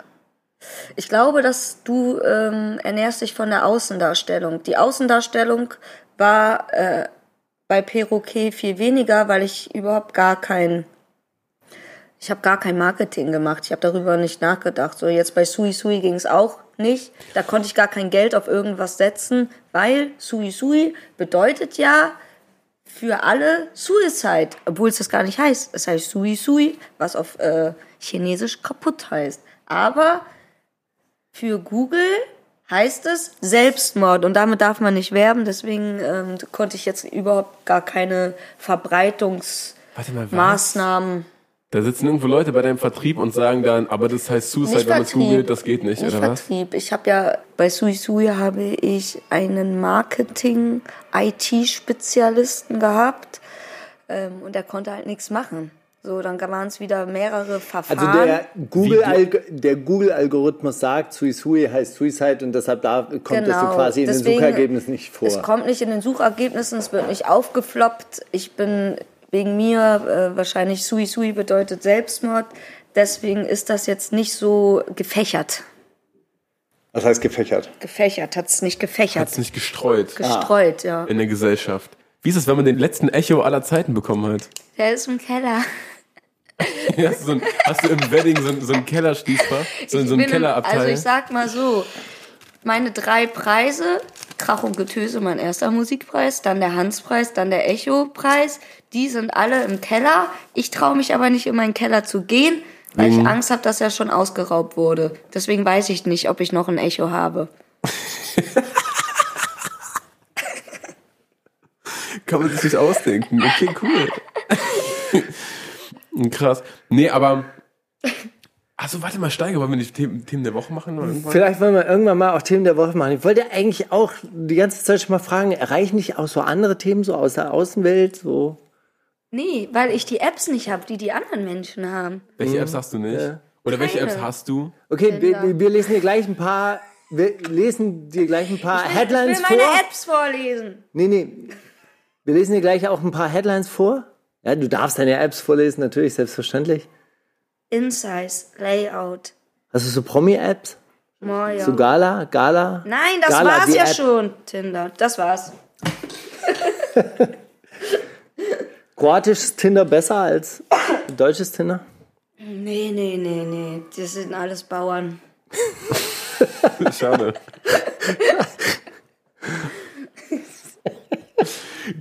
Ich glaube, dass du ähm, ernährst dich von der Außendarstellung. Die Außendarstellung war äh, bei Perroquet viel weniger, weil ich überhaupt gar kein ich habe gar kein Marketing gemacht. Ich habe darüber nicht nachgedacht. So jetzt bei Sui Sui ging es auch nicht. Da konnte ich gar kein Geld auf irgendwas setzen, weil Sui Sui bedeutet ja für alle Suicide, obwohl es das gar nicht heißt. Es heißt Sui Sui, was auf äh, Chinesisch kaputt heißt. Aber für Google heißt es Selbstmord und damit darf man nicht werben. Deswegen ähm, konnte ich jetzt überhaupt gar keine Verbreitungsmaßnahmen. Da sitzen irgendwo Leute bei deinem Vertrieb und sagen dann, aber das heißt Suicide, Nicht wenn man es Vertrieb. googelt, das geht nicht, Nicht oder was? Vertrieb. Ich habe ja bei Sui Sui habe ich einen Marketing IT-Spezialisten gehabt ähm, und der konnte halt nichts machen. So, dann waren es wieder mehrere Verfahren. Also der Google Alg der Google Algorithmus sagt, Sui Sui heißt Suicide und deshalb da kommt das so quasi in Genau. Deswegen, den Suchergebnissen nicht vor. Es kommt nicht in den Suchergebnissen, es wird nicht aufgefloppt. Ich bin wegen mir äh, wahrscheinlich Sui Sui bedeutet Selbstmord. Deswegen ist das jetzt nicht so gefächert. Was heißt gefächert? Gefächert, hat es nicht gefächert. Hat's nicht gestreut Gestreut, ja. in der Gesellschaft. Wie ist es, wenn man den letzten Echo aller Zeiten bekommen hat? Der ist im Keller. (laughs) hast, du so ein, hast du im Wedding so, ein- so einen Kellerschließfach? So, so einen Kellerabteil? Also ich sag mal so, meine drei Preise, Krach und Getöse, mein erster Musikpreis, dann der Hanspreis, dann der Echo-Preis, die sind alle im Keller. Ich traue mich aber nicht in meinen Keller zu gehen, weil Mhm. ich Angst habe, dass er schon ausgeraubt wurde. Deswegen weiß ich nicht, ob ich noch ein Echo habe. (laughs) Kann man sich nicht ausdenken. Okay, cool. (laughs) Krass. Nee, aber. Also warte mal, Steiger, wollen wir nicht Themen, Themen der Woche machen? Oder irgendwann? Vielleicht wollen wir irgendwann mal auch Themen der Woche machen. Ich wollte eigentlich auch die ganze Zeit schon mal fragen, erreichen nicht auch so andere Themen so aus der Außenwelt? So? Nee, weil ich die Apps nicht habe, die die anderen Menschen haben. Welche Apps hast du nicht? Ja. Oder welche Keine. Apps hast du? Okay, wir, wir- lesen dir gleich ein paar, wir lesen dir gleich ein paar Headlines ich will meine vor. Apps vorlesen. Nee, nee. Wir lesen dir gleich auch ein paar Headlines vor. Ja, du darfst deine Apps vorlesen, natürlich, selbstverständlich. Insights, Layout, Hast du so Promi-Apps? Moja. So Gala? Gala? Nein, das Gala, war's ja App. schon, Tinder. Das war's. (laughs) Kroatisches Tinder besser als deutsches Tinder? Nee, nee, nee, nee. Das sind alles Bauern. (laughs) Schade. (laughs)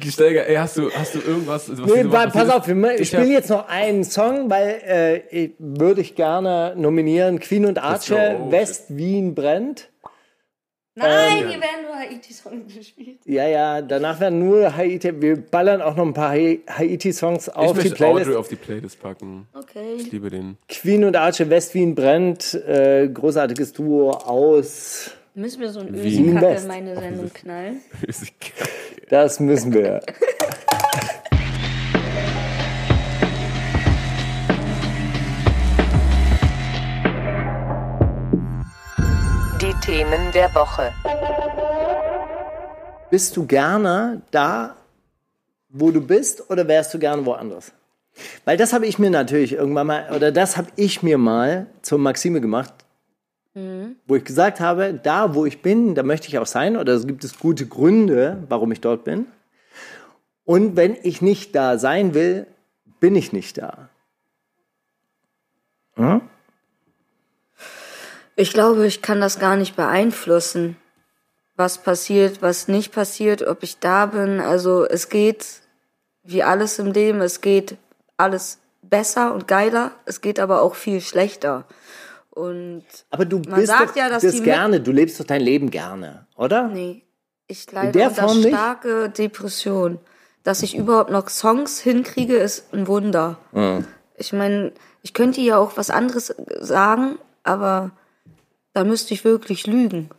Steiger, ey, hast du, hast du irgendwas? Was Nee, pass passiert auf, wir? Ich spielen hab- jetzt noch einen Song, weil äh, ich, würde ich gerne nominieren Queen und Archer, oh, West Wien brennt. Nein, hier werden nur Haiti-Songs gespielt. Ja, ja, danach werden nur Haiti, wir ballern auch noch ein paar Ha- Haiti-Songs Ich auf die möchte Playlist. Audrey auf die Playlist packen. Okay. Ich liebe den. Queen und Archer, West Wien brennt, äh, großartiges Duo aus, Müssen wir so ein Ösi-Kacke in meine Sendung knallen? (laughs) das müssen wir. Die Themen der Woche. Bist du gerne da, wo du bist, oder wärst du gerne woanders? Weil das habe ich mir natürlich irgendwann mal, oder das habe ich mir mal zur Maxime gemacht, wo ich gesagt habe, da wo ich bin, da möchte ich auch sein, oder es gibt es gute Gründe, warum ich dort bin. Und wenn ich nicht da sein will, bin ich nicht da. Ich glaube, ich kann das gar nicht beeinflussen, was passiert, was nicht passiert, ob ich da bin. Also es geht wie alles im Leben, es geht alles besser und geiler, es geht aber auch viel schlechter. Und Aber du Man bist sagt doch ja, dass das gerne, du lebst doch dein Leben gerne, oder? nee, ich leide der unter Form nicht? starke Depression. Dass ich überhaupt noch Songs hinkriege, ist ein Wunder. Ich meine, ich könnte ja auch was anderes sagen, aber da müsste ich wirklich lügen.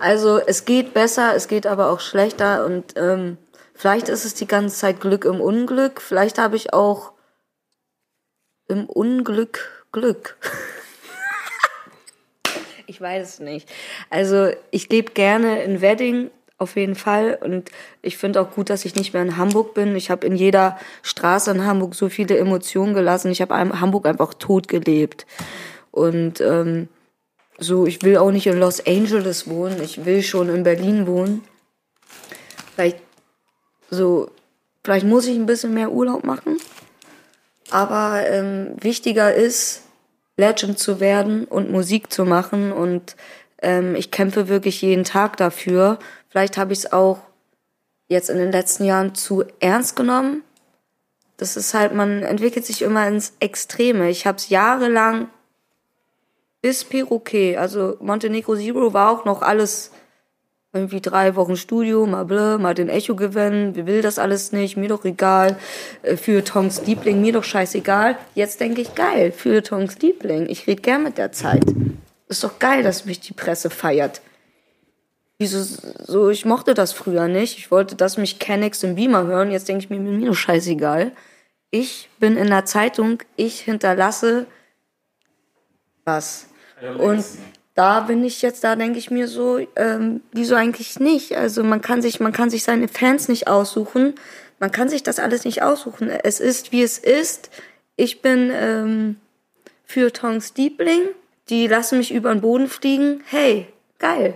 Also es geht besser, es geht aber auch schlechter und ähm, vielleicht ist es die ganze Zeit Glück im Unglück, vielleicht habe ich auch im Unglück Glück. (laughs) ich weiß es nicht. Also ich lebe gerne in Wedding auf jeden Fall und ich finde auch gut, dass ich nicht mehr in Hamburg bin. Ich habe in jeder Straße in Hamburg so viele Emotionen gelassen. Ich habe Hamburg einfach tot gelebt und ähm, so, ich will auch nicht in Los Angeles wohnen, ich will schon in Berlin wohnen. Vielleicht so, vielleicht muss ich ein bisschen mehr Urlaub machen. Aber ähm, wichtiger ist, Legend zu werden und Musik zu machen. Und ähm, ich kämpfe wirklich jeden Tag dafür. Vielleicht habe ich es auch jetzt in den letzten Jahren zu ernst genommen. Das ist halt, man entwickelt sich immer ins Extreme. Ich habe es jahrelang bis Peruquet, also Montenegro Zero war auch noch alles irgendwie drei Wochen Studio, mal blö, mal den Echo gewinnen, wie will das alles nicht, mir doch egal, äh, für Tongs Liebling, mir doch scheißegal. Jetzt denke ich, geil, für Tongs Liebling, ich rede gern mit der Zeit. Ist doch geil, dass mich die Presse feiert. Wieso, so, ich mochte das früher nicht, ich wollte, dass mich Kennex im Beamer hören, jetzt denke ich mir, mir doch scheißegal. Ich bin in der Zeitung, ich hinterlasse was. Und da bin ich jetzt, da denke ich mir so, ähm, wieso eigentlich nicht? Also man kann sich, man kann sich seine Fans nicht aussuchen. Man kann sich das alles nicht aussuchen. Es ist, wie es ist. Ich bin ähm, für Tongs Liebling. Die lassen mich über den Boden fliegen. Hey, geil.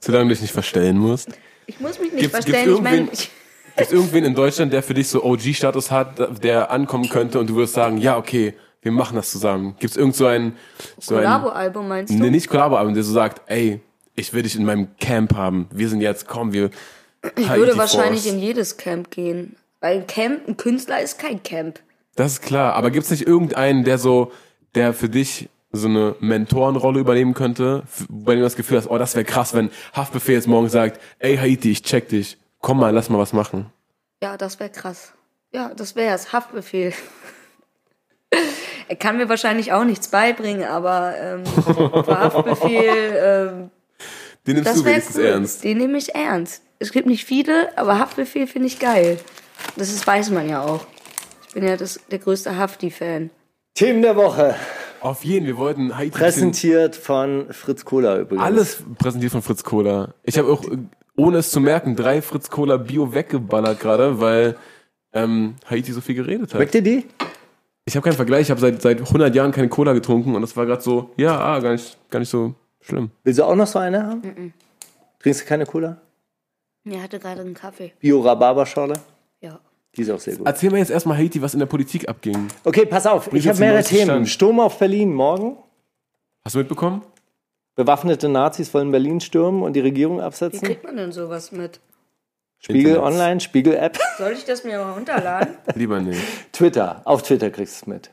Solange du dich nicht verstellen musst. Ich muss mich nicht Gibt's- verstellen. gibt's ich meine, ich, Gibt es irgendwen in Deutschland, der für dich so OG-Status hat, der ankommen könnte und du würdest sagen, ja, okay, wir machen das zusammen. Gibt es irgend so ein, so Kollabo-Album meinst du? Nee, nicht Kollabo-Album, der so sagt, ey, ich will dich in meinem Camp haben. Wir sind jetzt, komm, wir. Ich würde wahrscheinlich in jedes Camp gehen. Weil ein Camp, ein Künstler ist kein Camp. Das ist klar. Aber gibt es nicht irgendeinen, der so, der für dich so eine Mentorenrolle übernehmen könnte, bei dem du das Gefühl hast, oh, das wäre krass, wenn Haftbefehl jetzt morgen sagt, ey Haiti, ich check dich, komm mal, lass mal was machen. Ja, das wäre krass. Ja, das wäre es. Haftbefehl. Er kann mir wahrscheinlich auch nichts beibringen, aber ähm, Haftbefehl, ähm, Den nimmst du wenigstens cool. ernst. Den nehme ich ernst. Es gibt nicht viele, aber Haftbefehl finde ich geil. Das ist, weiß man ja auch. Ich bin ja das, der größte Hafti-Fan. Themen der Woche. Auf jeden, wir wollten Haiti. Präsentiert von Fritz Kohler übrigens. Alles präsentiert von Fritz Cola. Ich habe auch, äh, ohne es zu merken, drei Fritz Cola Bio weggeballert gerade, weil ähm, Haiti so viel geredet hat. Schmeckt dir die? Ich habe keinen Vergleich, ich habe seit, seit 100 Jahren keine Cola getrunken und das war gerade so, ja, ah, gar, nicht, gar nicht so schlimm. Willst du auch noch so eine haben? Trinkst du keine Cola? Er hatte gerade einen Kaffee. Bio-Rhabarberschorle? Ja. Die ist auch sehr gut. Erzähl mir jetzt erstmal Haiti, was in der Politik abging. Okay, pass auf. Ich uns habe mehrere Themen. Stand. Sturm auf Berlin morgen. Hast du mitbekommen? Bewaffnete Nazis wollen Berlin stürmen und die Regierung Wie absetzen. kriegt man denn sowas mit? Spiegel Internet. Online, Spiegel App, (laughs) Soll ich das mir mal runterladen? Lieber nicht. Twitter. Auf Twitter kriegst du es mit.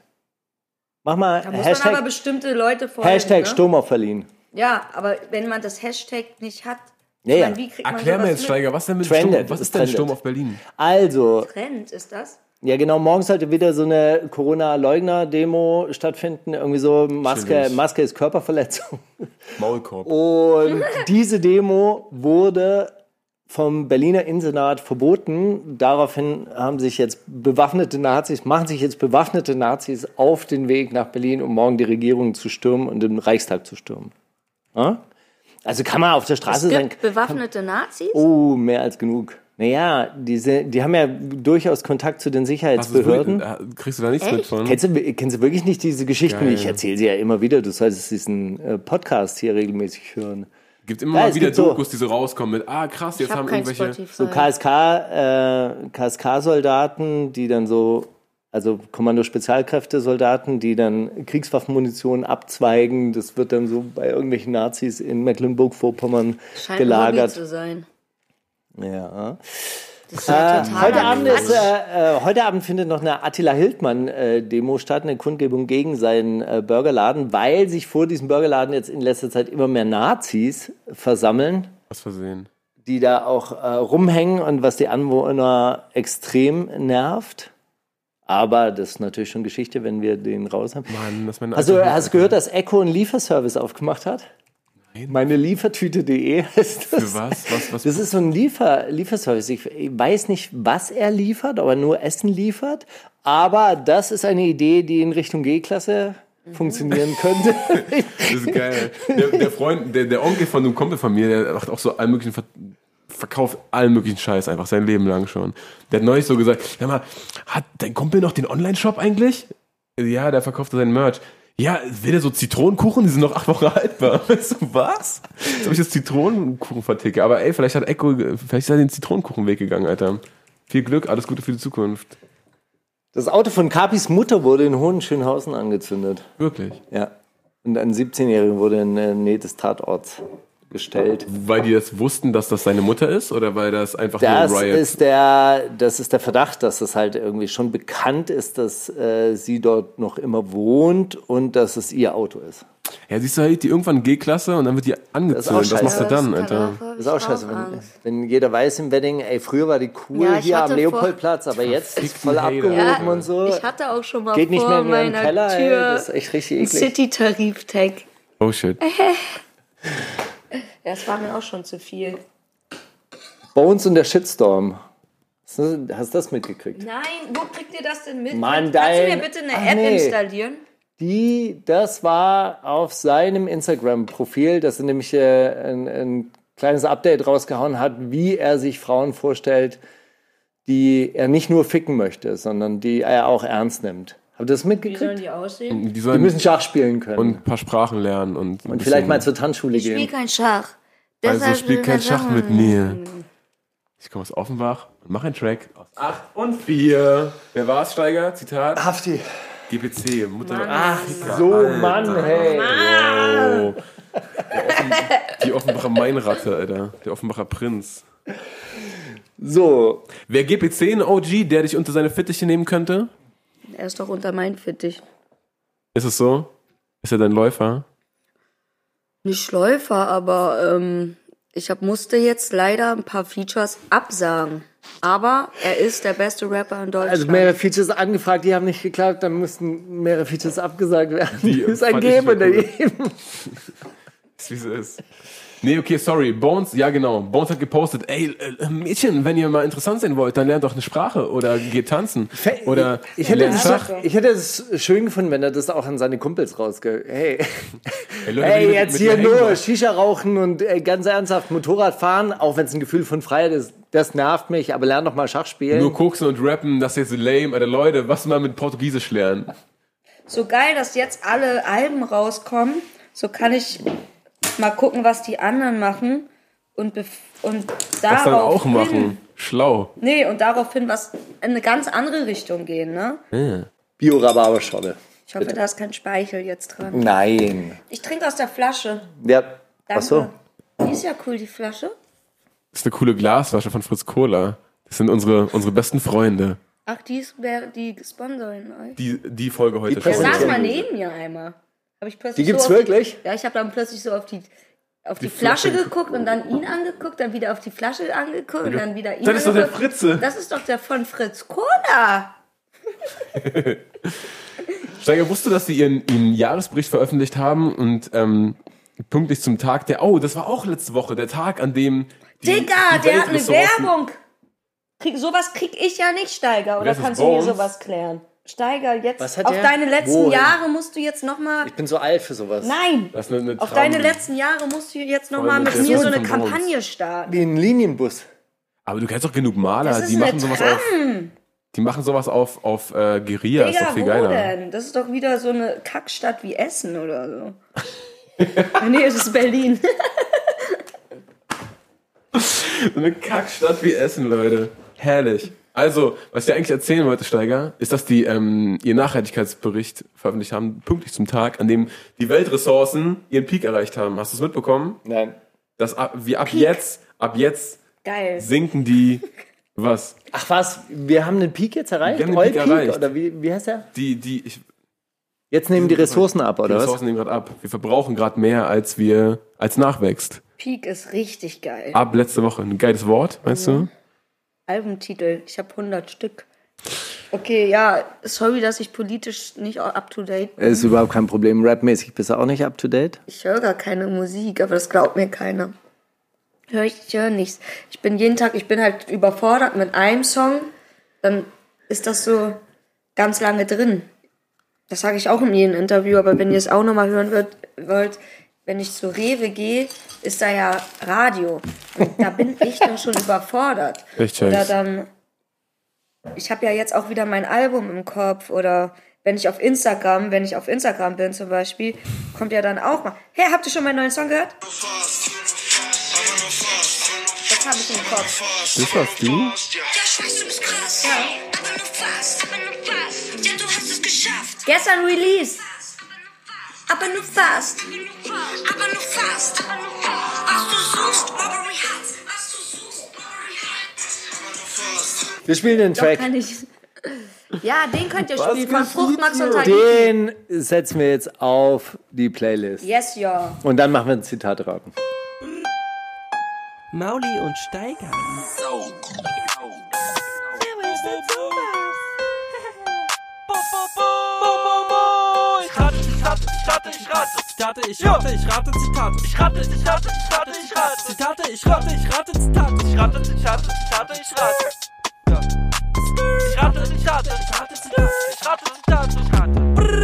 Mach mal Da muss man aber bestimmte Leute folgen. Hashtag ne? Sturm auf Berlin. Ja, aber wenn man das Hashtag nicht hat, Ja, ja. meine, wie kriegt man Erklär mir jetzt, mit? Steiger, was denn mit Trendet, Sturm, was ist denn. Sturm auf Berlin? Also, Trend ist das? ja genau, morgen sollte wieder so eine Corona-Leugner-Demo stattfinden. Irgendwie so, Maske. Maske ist Körperverletzung. Maulkorb. Und (laughs) diese Demo wurde vom Berliner Innensenat verboten. Daraufhin haben sich jetzt bewaffnete Nazis, machen sich jetzt bewaffnete Nazis auf den Weg nach Berlin, um morgen die Regierung zu stürmen und den Reichstag zu stürmen. Ja? Also kann man auf der Es Straße sein. gibt bewaffnete Nazis? Oh, mehr als genug. Naja, diese, die haben ja durchaus Kontakt zu den Sicherheitsbehörden. wirklich- äh, Kriegst du da nichts Echt? mit von? Kennst du, kennst du wirklich nicht diese Geschichten? Geil. Ich erzähle sie ja immer wieder. Du solltest diesen Podcast hier regelmäßig hören. Gibt immer Ja, mal wieder gibt so- Dokus, die so rauskommen mit, ah krass, jetzt habe haben irgendwelche. Spotify. So KSK, äh, KSK-Soldaten, die dann so, also Kommando-Spezialkräfte-Soldaten, die dann Kriegswaffenmunition abzweigen. Das wird dann so bei irgendwelchen Nazis in Mecklenburg-Vorpommern Scheint gelagert. zu sein. Ja. Das ist ja Äh, heute, Abend ist, äh, äh, heute Abend findet noch eine Attila Hildmann-Demo statt, eine Kundgebung gegen seinen äh, Burgerladen, weil sich vor diesem Burgerladen jetzt in letzter Zeit immer mehr Nazis versammeln, Was versehen. die da auch äh, rumhängen und was die Anwohner extrem nervt. Aber das ist natürlich schon Geschichte, wenn wir den raus haben. Mann, das Hast du, alte- hast du gehört, dass Echo einen Lieferservice aufgemacht hat? Meine Liefertüte.de (laughs) heißt das. Für was? Was, was? Das ist so ein Liefer Lieferservice. Ich weiß nicht, was er liefert, aber nur Essen liefert. Aber das ist eine Idee, die in Richtung G-Klasse funktionieren (laughs) könnte. Das ist geil. Der, der Freund, der, der Onkel von einem Kumpel von mir, der macht auch so allen möglichen, Ver verkauft allen möglichen Scheiß einfach sein Leben lang schon. Der hat neulich so gesagt, hör mal, hat dein Kumpel noch den Online-Shop eigentlich? Ja, der verkauft seinen Merch. Ja, der so Zitronenkuchen? Die sind noch acht Wochen haltbar. (laughs) Weißt du, was? Jetzt habe ich das Zitronenkuchen verticke. Aber ey, vielleicht hat Echo, vielleicht ist er den Zitronenkuchenweg gegangen, Alter. Viel Glück, alles Gute für die Zukunft. Das Auto von Capis Mutter wurde in Hohenschönhausen angezündet. Wirklich. Ja. Und ein 17-Jähriger wurde in der Nähe des Tatorts gestellt. Weil die das wussten, dass das seine Mutter ist? Oder weil das einfach Das nur Riot ist, der, das ist der Verdacht, dass es halt irgendwie schon bekannt ist, dass äh, sie dort noch immer wohnt und dass es ihr Auto ist. Ja, siehst du halt die irgendwann G-Klasse und dann wird die auch Was machst du dann, Alter? Das ist auch scheiße, wenn, wenn jeder weiß im Wedding, ey, früher war die cool Ja, hier am Leopoldplatz, aber jetzt ist voll abgehoben Ja, und so. Ich hatte auch schon mal Geht nicht vor mehr in meiner Keller, ey, Tür das ist echt richtig ein eklig. City-Tarif-Tag. Oh shit. (laughs) Das war mir auch schon zu viel. Bones und der Shitstorm. Hast du das mitgekriegt? Nein, wo kriegt ihr das denn mit? Mann, Kannst du dein- mir bitte eine Ach, App nee. installieren? Die, das war auf seinem Instagram-Profil, dass er nämlich äh, ein, ein kleines Update rausgehauen hat, wie er sich Frauen vorstellt, die er nicht nur ficken möchte, sondern die er auch ernst nimmt. Habt ihr das Wie sollen mitgekriegt? die aussehen? Die sollen Die müssen Schach spielen können. und Und, ein paar Sprachen lernen und, ein vielleicht mal zur Tanzschule Ich spiele gehen. kein Schach. Also Deshalb spiel will kein Schach mit mir. Ich komme aus Offenbach und mache einen Track aus 8 und 4. Wer war's, Steiger? Zitat? Hafti. GPC, Mutter. Ach so, Mann, hey. Oh. Der Offen, die Offenbacher Mainratte, Alter. Der Offenbacher Prinz. So, Wer GPC ein OG, der dich unter seine Fittiche nehmen könnte? Er ist doch unter mein Fittich. Ist es so? Ist er dein Läufer? Nicht Schläufer, aber ähm, ich hab, musste jetzt leider ein paar Features absagen. Aber er ist der beste Rapper in Deutschland. also mehrere Features angefragt, die haben nicht geklappt, dann mussten mehrere Features abgesagt werden. Die (laughs) ist ein Geben. Daneben. (laughs) Ist wie es ist. Nee, okay, sorry. Bones, ja genau. Bones hat gepostet, ey, äh, Mädchen, wenn ihr mal interessant sein wollt, dann lernt doch eine Sprache oder geht tanzen. Oder Ich hätte, lernt es, Schach. ich hätte es schön gefunden, wenn er das auch an seine Kumpels rausge... Hey, Ey, (laughs) Leute, hey jetzt mit hier hängen nur wollt, Shisha rauchen und äh, ganz ernsthaft Motorrad fahren, auch wenn es ein Gefühl von Freiheit ist, das nervt mich, aber lern doch mal Schach spielen. Nur koksen und rappen, das ist jetzt lame. Alter, Leute, was mal mit Portugiesisch lernen? so geil, dass jetzt alle Alben rauskommen. So kann ich mal gucken, was die anderen machen und, und Was dann darauf auch machen. Schlau. Nee, und daraufhin was in eine ganz andere Richtung gehen, ne? Bio-Rhabarberscholle. Ich hoffe, da ist kein Speichel jetzt dran. Nein. Ich trinke aus der Flasche. Ja. Danke. Ach so. Die ist ja cool, die Flasche. Das ist eine coole Glasflasche von Fritz Cola. Das sind unsere, unsere besten Freunde. Ach, die ist die sponsoren euch. Die, die Folge heute Die Der schon. saß präsentieren mal neben mir einmal. Hab ich plötzlich Die gibt's so wirklich? Ja, ich habe dann plötzlich so auf die auf die, Flasche geguckt und dann ihn angeguckt, dann wieder auf die Flasche angeguckt und dann wieder ihn Das ist doch der. Fritze. Das ist doch der von Fritz Cola. (laughs) Steiger, wusstest du, dass sie ihren, ihren Jahresbericht veröffentlicht haben und ähm, pünktlich zum Tag der, oh, das war auch letzte Woche, der Tag, an dem die, Digga, die der hat eine Werbung. Krieg, sowas krieg ich ja nicht, Steiger. Oder kannst du mir sowas klären? Steiger, jetzt Was hat auf der? deine letzten Wohin? Jahre musst du jetzt noch mal. Ich bin so alt für sowas. Nein, ist eine, eine auf deine letzten Jahre musst du jetzt noch Voll mal mit mit mir so eine. Kampagne starten. Wie ein Linienbus. Aber du kennst doch genug Maler, Das ist die machen sowas auf, die machen sowas auf, auf äh, Guerilla, ist Digga, doch viel wo geiler. denn? Das ist doch wieder so eine Kackstadt wie Essen oder so. (laughs) nee, es ist Berlin. (laughs) So eine Kackstadt wie Essen, Leute. Herrlich. Also, was ich eigentlich erzählen wollte, Steiger, ist, dass die ähm, ihren Nachhaltigkeitsbericht veröffentlicht haben, pünktlich zum Tag, an dem die Weltressourcen ihren Peak erreicht haben. Hast du es mitbekommen? Nein. Dass ab, wie ab jetzt, ab jetzt Geil. sinken die, was? Ach was, wir haben den Peak jetzt erreicht? Wir haben den Peak erreicht. Oder wie, wie heißt der? Die, die, ich, Jetzt nehmen die Ressourcen ab, die oder was? Ressourcen nehmen gerade ab. Wir verbrauchen gerade mehr, als wir, als nachwächst. Peak ist richtig geil. Ab letzte Woche. Ein geiles Wort, weißt du? Albumtitel. Ich habe 100 Stück. Okay, ja, sorry, dass ich politisch nicht up to date bin. Ist überhaupt kein Problem. Rapmäßig bist du auch nicht up to date? Ich höre gar keine Musik, aber das glaubt mir keiner. Hör ich, ich höre nichts. Ich bin jeden Tag, ich bin halt überfordert mit einem Song, dann ist das so ganz lange drin. Das sage ich auch in jedem Interview, aber wenn ihr es auch nochmal hören wollt, wollt, wenn ich zu Rewe gehe, ist da ja Radio. Und da bin (laughs) ich dann schon überfordert. Ich check's. Oder dann, ich habe ja jetzt auch wieder mein Album im Kopf oder wenn ich auf Instagram, wenn ich auf Instagram bin zum Beispiel, kommt ja dann auch mal, hey, habt ihr schon meinen neuen Song gehört? Das habe ich im Kopf. Das warst du? Ja, ich weiß, du bist krass. Ja. Aber nur fast, aber nur fast. Ja, du hast es geschafft. Gestern Release. Aber nur fast. Aber nur fast. Was du suchst, Marbury hat. Was du suchst, Marbury hat. Wir spielen den Doch, Track. kann ich. Ja, den könnt ihr spielen von Fruchtmax und Tahiti. Den setzen wir jetzt auf die Playlist. Yes, ja. Und dann machen wir ein Zitat raten. Mauli und Steiger. Ich rate, ich rate, ich rate. Zitate, ich rate, ich rate Zitate. Ich rate, ich rate, ich rate, ich rate. Zitate, ich rate, ich rate Zitate. Ich rate, ich rate, ich rate, ich rate. Ich rate, ich rate, ich rate, Zitate. Ich rate, Zitate, ich rate.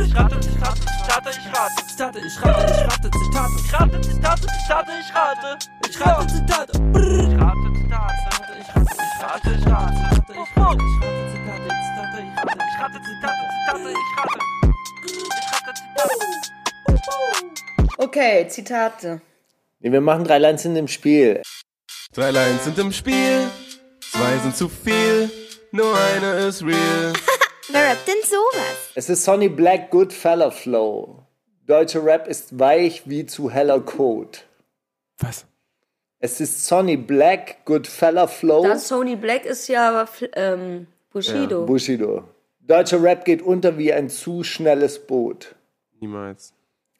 Ich rate, ich rate, Zitate, ich rate. Zitate, ich rate, ich rate Zitate. Ich rate, Zitate, Zitate, ich rate. Ich rate Zitate. Ich rate, Zitate, ich rate, ich rate, ich rate. Ich rate, ich rate, Zitate, Zitate, ich rate. Ich rate, Zitate, Zitate, ich rate. Ich rate, Zitate. Okay, Zitate. Nee, wir machen drei Lines in dem Spiel. Drei Lines sind im Spiel, zwei sind zu viel, nur eine ist real. (laughs) Wer rappt denn sowas? Es ist Sonny Black Goodfella Flow. Deutscher Rap ist weich wie zu heller Code. Was? Es ist Sonny Black Goodfella Flow. Das Sony Black ist ja ähm, Bushido. Bushido. Deutscher Rap geht unter wie ein zu schnelles Boot. Niemals.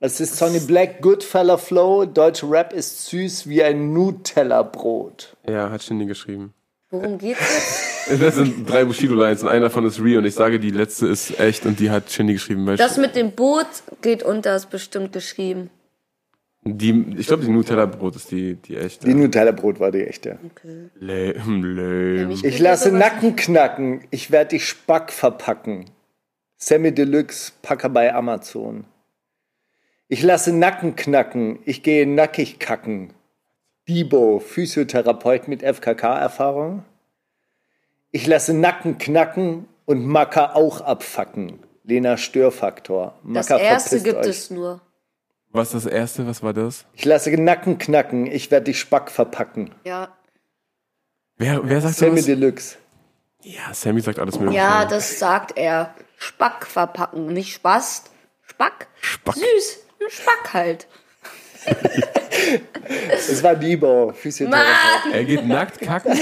Es ist Sonny Black Goodfella Flow. Deutscher Rap ist süß wie ein Nutella-Brot. Ja, hat Shindy geschrieben. Worum geht's jetzt? (laughs) Das sind drei Bushido-Lines und einer davon ist real und ich sage, die letzte ist echt und die hat Shindy geschrieben. Weil Das mit dem Boot geht unter, ist bestimmt geschrieben. die, ich glaube, die Nutella-Brot ist die, die echte. Die Nutella-Brot war die echte. Lame, lame. Ich lasse Nacken knacken. Ich werde dich Spack verpacken. Sammy Deluxe, Packer bei Amazon. Ich lasse Nacken knacken. Ich gehe nackig kacken. Bibo, Physiotherapeut mit FKK-Erfahrung. Ich lasse Nacken knacken und Macker auch abfacken. Lena Störfaktor. Das Macker erste verpisst gibt euch. es nur. Was ist das erste? Was war das? Ich lasse Nacken knacken. Ich werde dich Spack verpacken. Ja. Wer, wer sagt Sammy das? Deluxe. Ja, Sammy sagt alles mögliche. Ja, das sagt er. Spack verpacken, nicht Spast. Spack? Spack. Süß. Ein Spack halt. Es war Bibo, Physiotherapeut. Er geht nackt kacken?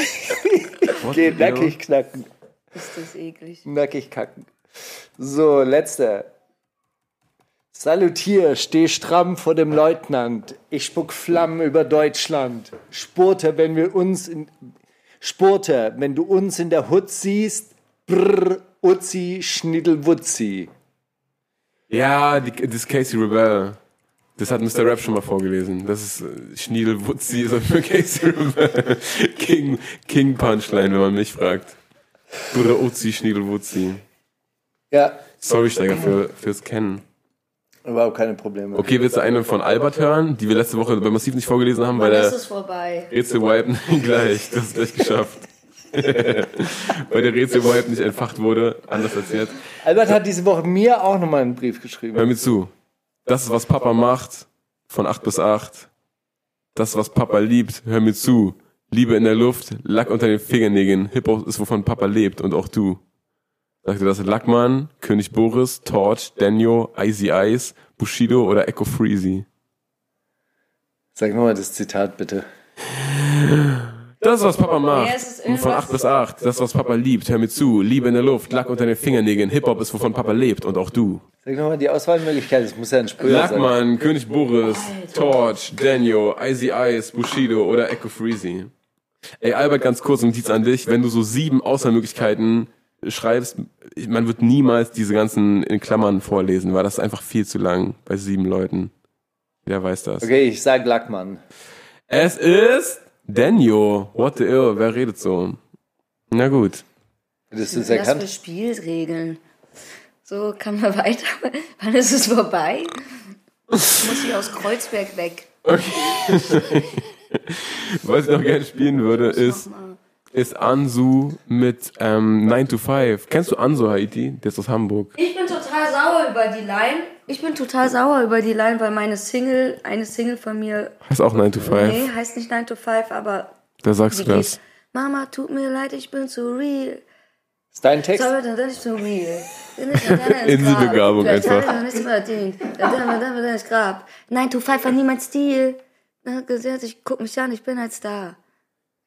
What Geht the hell? nackig knacken. Ist das eklig. Nackig kacken. So, letzte. Salutier, steh stramm vor dem Leutnant. Ich spuck Flammen über Deutschland. Spurte, wenn wir uns in. Spurte, wenn du uns in der Hut siehst. Brr, Uzi, Schniddelwutzi. Ja, die, das ist Casey Rebel. Das hat Mr. Rap schon mal vorgelesen. Das ist äh, Schniedel Wutzi, ist für Casey Rebel. (laughs) King, King Punchline, wenn man mich fragt. Bruder Uzi, Schniedel Wutzi. Ja, Sorry, Steiger, für, fürs Kennen. überhaupt keine Probleme. Okay, willst du eine von Albert hören, die wir letzte Woche bei Massiv nicht vorgelesen haben, weil ist der es vorbei. Rätsel Wipe (laughs) gleich, das ist gleich geschafft. Weil der Rätsel Wipe nicht entfacht wurde, anders als jetzt. Albert hat diese Woche mir auch nochmal einen Brief Hör geschrieben. mir zu. Das ist, was Papa macht, von 8 bis 8. Das was Papa liebt, hör mir zu. Liebe in der Luft, Lack unter den Fingernägeln. Hip-Hop ist, wovon Papa lebt und auch du. Sagte das Lackmann, König Boris, Torch, Daniel, Icy Ice, Bushido oder Echo Freezy. Sag nochmal das Zitat bitte. Das ist, was Papa macht. Ja, Und von irgendwas- 8 bis 8. Das ist, was Papa liebt. Hör mir zu. Liebe in der Luft, Lack unter den Fingernägeln. Hip-Hop ist, wovon Papa lebt und auch du. Sag nochmal die Auswahlmöglichkeit. Das muss ja ein Sprüher sein. Lackmann, König Boris, Torch, Daniel, Icy Ice, Bushido oder Echo Freezy. Ey, Albert, ganz kurz, Notiz an dich. Wenn du so sieben Auswahlmöglichkeiten schreibst, man wird niemals diese ganzen in Klammern vorlesen, weil das ist einfach viel zu lang bei sieben Leuten. Wer weiß das? Okay, ich sag Lackmann. Es ist Daniel. What the ill? Wer redet so? Na gut. Das ist Was für erkannt. Spielregeln. So, kann man (laughs) weiter. Wann ist es vorbei? Ich muss ich aus Kreuzberg weg. (laughs) Was ich noch gerne spielen würde, ist, ist Ansu mit ähm, 9 to 5. Kennst du Ansu Haiti? Der ist aus Hamburg. Ich bin total sauer über die Line. Ich bin total sauer über die Line, weil meine Single, eine Single von mir, Heißt auch 9 to 5. nee, heißt nicht 9 to 5, aber Da sagst du das. geht, Mama, tut mir leid, ich bin zu real. Ist dein Text? Sorry, dann bin ich zu real. Bin ich dann ins (laughs) Inselbegabung einfach. noch nichts verdient. Dann bin ich dann ins Grab. 9 to 5 war nie mein Stil. Ich guck mich an, ich bin ein Star.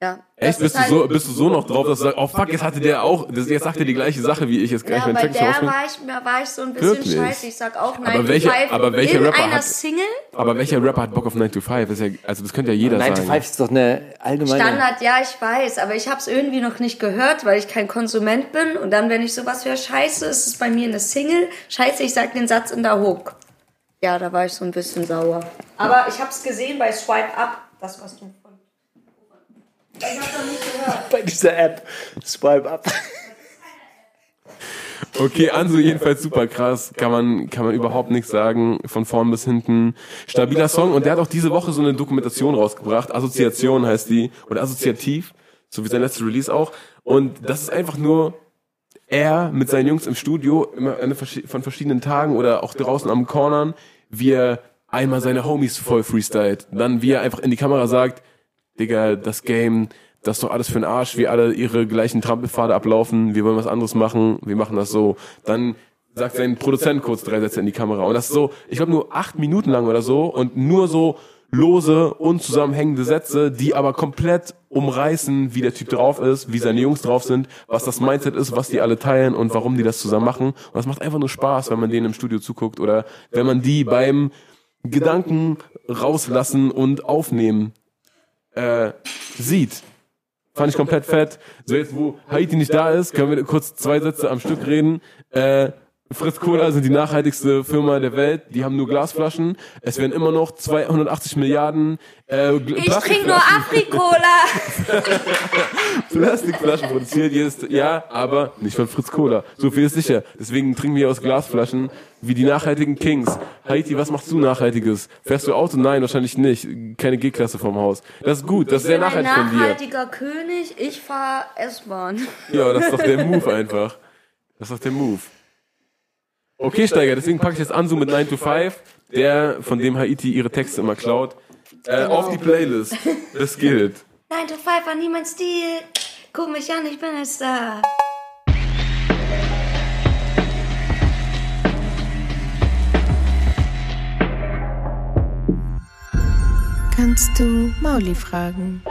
Ja. Echt? Bist ist du, halt- so, bist du so noch drauf, dass du sagst, oh fuck, jetzt hatte der auch, das, jetzt sagt er die gleiche Sache wie ich, jetzt gleich Ja, meinen bei Text der war ich, mir war ich so ein bisschen Wirklich? scheiße. Ich sag auch 9 Aber to welche- 5 aber welcher in Rapper einer hat- Single. Aber welcher Rapper hat Bock auf 9 to 5? Das ist ja, also das könnte ja jeder 9 to sagen. 5 ist doch eine allgemeine. Standard, ja, ich weiß, aber ich habe es irgendwie noch nicht gehört, weil ich kein Konsument bin. Und dann, wenn ich sowas höre, scheiße, ist es bei mir eine Single. Scheiße, ich sag den Satz in der Hook. Ja, da war ich so ein bisschen sauer. Aber ich habe es gesehen bei Swipe Up, das was du. Ich hab doch nicht gehört. Bei dieser App. Swipe up. Okay, Ansu jedenfalls super krass. Kann man, kann man überhaupt nichts sagen. Von vorn bis hinten. Stabiler Song. Und der hat auch diese Woche so eine Dokumentation rausgebracht. Assoziation heißt die. Oder Assoziativ. So wie sein letztes Release auch. Und das ist einfach nur er mit seinen Jungs im Studio, immer von verschiedenen Tagen oder auch draußen am Cornern, wie er einmal seine Homies voll freestylt. Dann wie er einfach in die Kamera sagt, Digga, das Game, das ist doch alles für den Arsch, wie alle ihre gleichen Trampelpfade ablaufen, wir wollen was anderes machen, wir machen das so. Dann sagt sein Produzent kurz drei Sätze in die Kamera. Und das ist so, ich glaube nur acht Minuten lang oder so und nur so lose, unzusammenhängende Sätze, die aber komplett umreißen, wie der Typ drauf ist, wie seine Jungs drauf sind, was das Mindset ist, was die alle teilen und warum die das zusammen machen. Und das macht einfach nur Spaß, wenn man denen im Studio zuguckt oder wenn man die beim Gedanken rauslassen und aufnehmen äh, sieht. Fand ich komplett fett. So jetzt, wo Haiti nicht da ist, können wir kurz zwei Sätze am Stück reden. Äh, Fritz Cola sind die nachhaltigste Firma der Welt. Die haben nur Glasflaschen. Es werden immer noch 280 Milliarden äh, Ich trinke nur Afrikola. (laughs) Plastikflaschen produziert jedes Jahr, aber nicht von Fritz Cola. So viel ist sicher. Deswegen trinken wir aus Glasflaschen wie die nachhaltigen Kings. Haiti, was machst du Nachhaltiges? Fährst du Auto? Nein, wahrscheinlich nicht. Keine G-Klasse vom Haus. Das ist gut, das ist sehr Ich bin ein nachhaltig von dir. nachhaltiger König, ich fahr S-Bahn. Ja, das ist doch der Move einfach. Das ist doch der Move. Okay, Steiger, deswegen packe ich jetzt Ansu mit 9 to 5, der, von dem Haiti ihre Texte immer klaut, äh, auf die Playlist. (laughs) Das gilt. 9 to 5 war nie mein Stil. Guck mich an, ich bin ein Star. Kannst du Mauli fragen?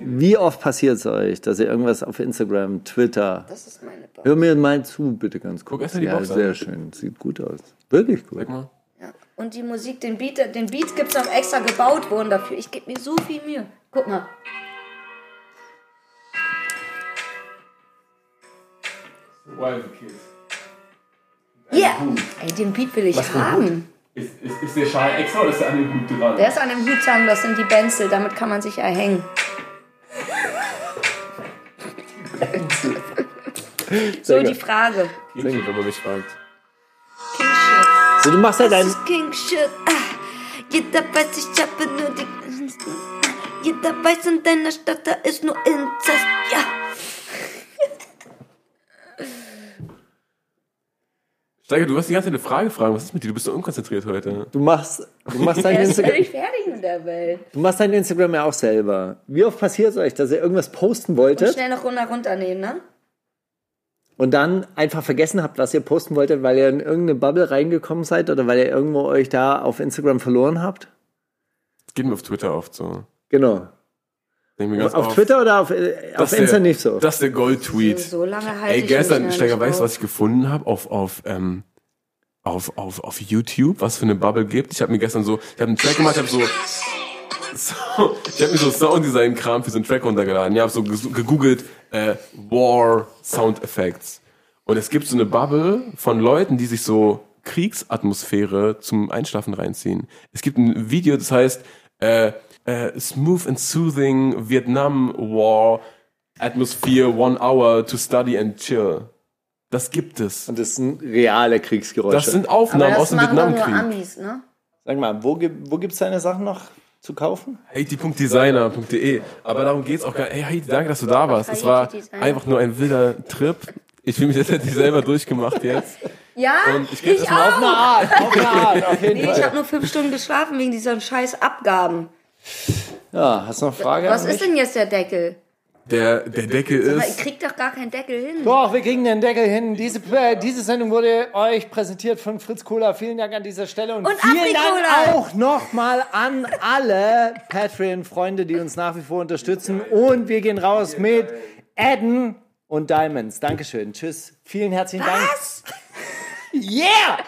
Wie oft passiert es euch, dass ihr irgendwas auf Instagram, Twitter. Das ist meine Box. Hör mir mal zu, bitte ganz kurz. erst mal die ja, Box an. sehr schön. Sieht gut aus. Wirklich gut. Sag mal. Ja. Und die Musik, den Beat, den Beat gibt's auch extra gebaut worden dafür. Ich gebe mir so viel Mühe. Guck mal. Yeah! Ey, den Beat will ich haben. Ist, ist, ist der Schal extra oder ist der an dem Hut dran? Der ist an dem Hut dran, das sind die Benzel, damit kann man sich erhängen. So die Frage. Klingt, wenn man mich fragt. King Shit. So, du machst ja Das dein. ist King Shit. Ah, jeder weiß, ich habe nur die. Jeder weiß, in deiner Stadt, da ist nur Inzest. Ja. Steiger, du hast die ganze Zeit eine Frage fragen. Was ist mit dir? Du bist so unkonzentriert heute. Du machst, du machst dein Instagram. völlig fertig mit der Welt. Du machst dein Instagram ja auch selber. Wie oft passiert es euch, dass ihr irgendwas posten Und wolltet schnell noch runter runternehmen, ne? und dann einfach vergessen habt, was ihr posten wolltet, weil ihr in irgendeine Bubble reingekommen seid oder weil ihr irgendwo euch da auf Instagram verloren habt? Das geht mir auf Twitter oft so. Genau. Denk mir ganz Auf oft, Twitter oder auf, äh, das auf ist Insta der, nicht so? Das ist der Gold-Tweet. So lange halte Ey, ich gestern, Steiger, weißt du, auf. was ich gefunden habe auf, auf, ähm, auf, auf, auf YouTube, was für eine Bubble gibt? Ich habe mir gestern so, ich habe einen Track gemacht, ich habe so (laughs) so, ich habe mir so Sounddesign-Kram für so einen Track runtergeladen. Ich habe so gegoogelt äh, War Sound Effects. Und es gibt so eine Bubble von Leuten, die sich so Kriegsatmosphäre zum Einschlafen reinziehen. Es gibt ein Video, das heißt äh, äh, Smooth and Soothing Vietnam War Atmosphere One Hour to Study and Chill. Das gibt es. Und das sind reale Kriegsgeräusche. Das sind Aber Aufnahmen das aus dem Vietnamkrieg. Amis, ne? Sag mal, wo, gibt- wo gibt es deine Sachen noch zu kaufen? Haiti.designer.de. Aber darum geht's auch gar nicht. Hey Heidi, danke, dass du da warst. Es war einfach nur ein wilder Trip. Ich fühle mich, als hätte ich selber durchgemacht jetzt. Ja, Und ich ich auch. auf eine Art, auf eine Art, auf jeden Nee, ich habe nur fünf Stunden geschlafen wegen dieser scheiß Abgaben. Ja, hast du noch Frage? Was an ist denn jetzt der Deckel? Der, der Deckel Aber ich ist. krieg doch gar keinen Deckel hin. Doch, wir kriegen den Deckel hin. Diese, äh, diese Sendung wurde euch präsentiert von Fritz Kohler. Vielen Dank an dieser Stelle und, Und vielen. Dank auch nochmal an alle Patreon-Freunde, die uns nach wie vor unterstützen. Und wir gehen raus mit Adden und Diamonds. Dankeschön. Tschüss. Vielen herzlichen Dank. Was? (laughs) Yeah!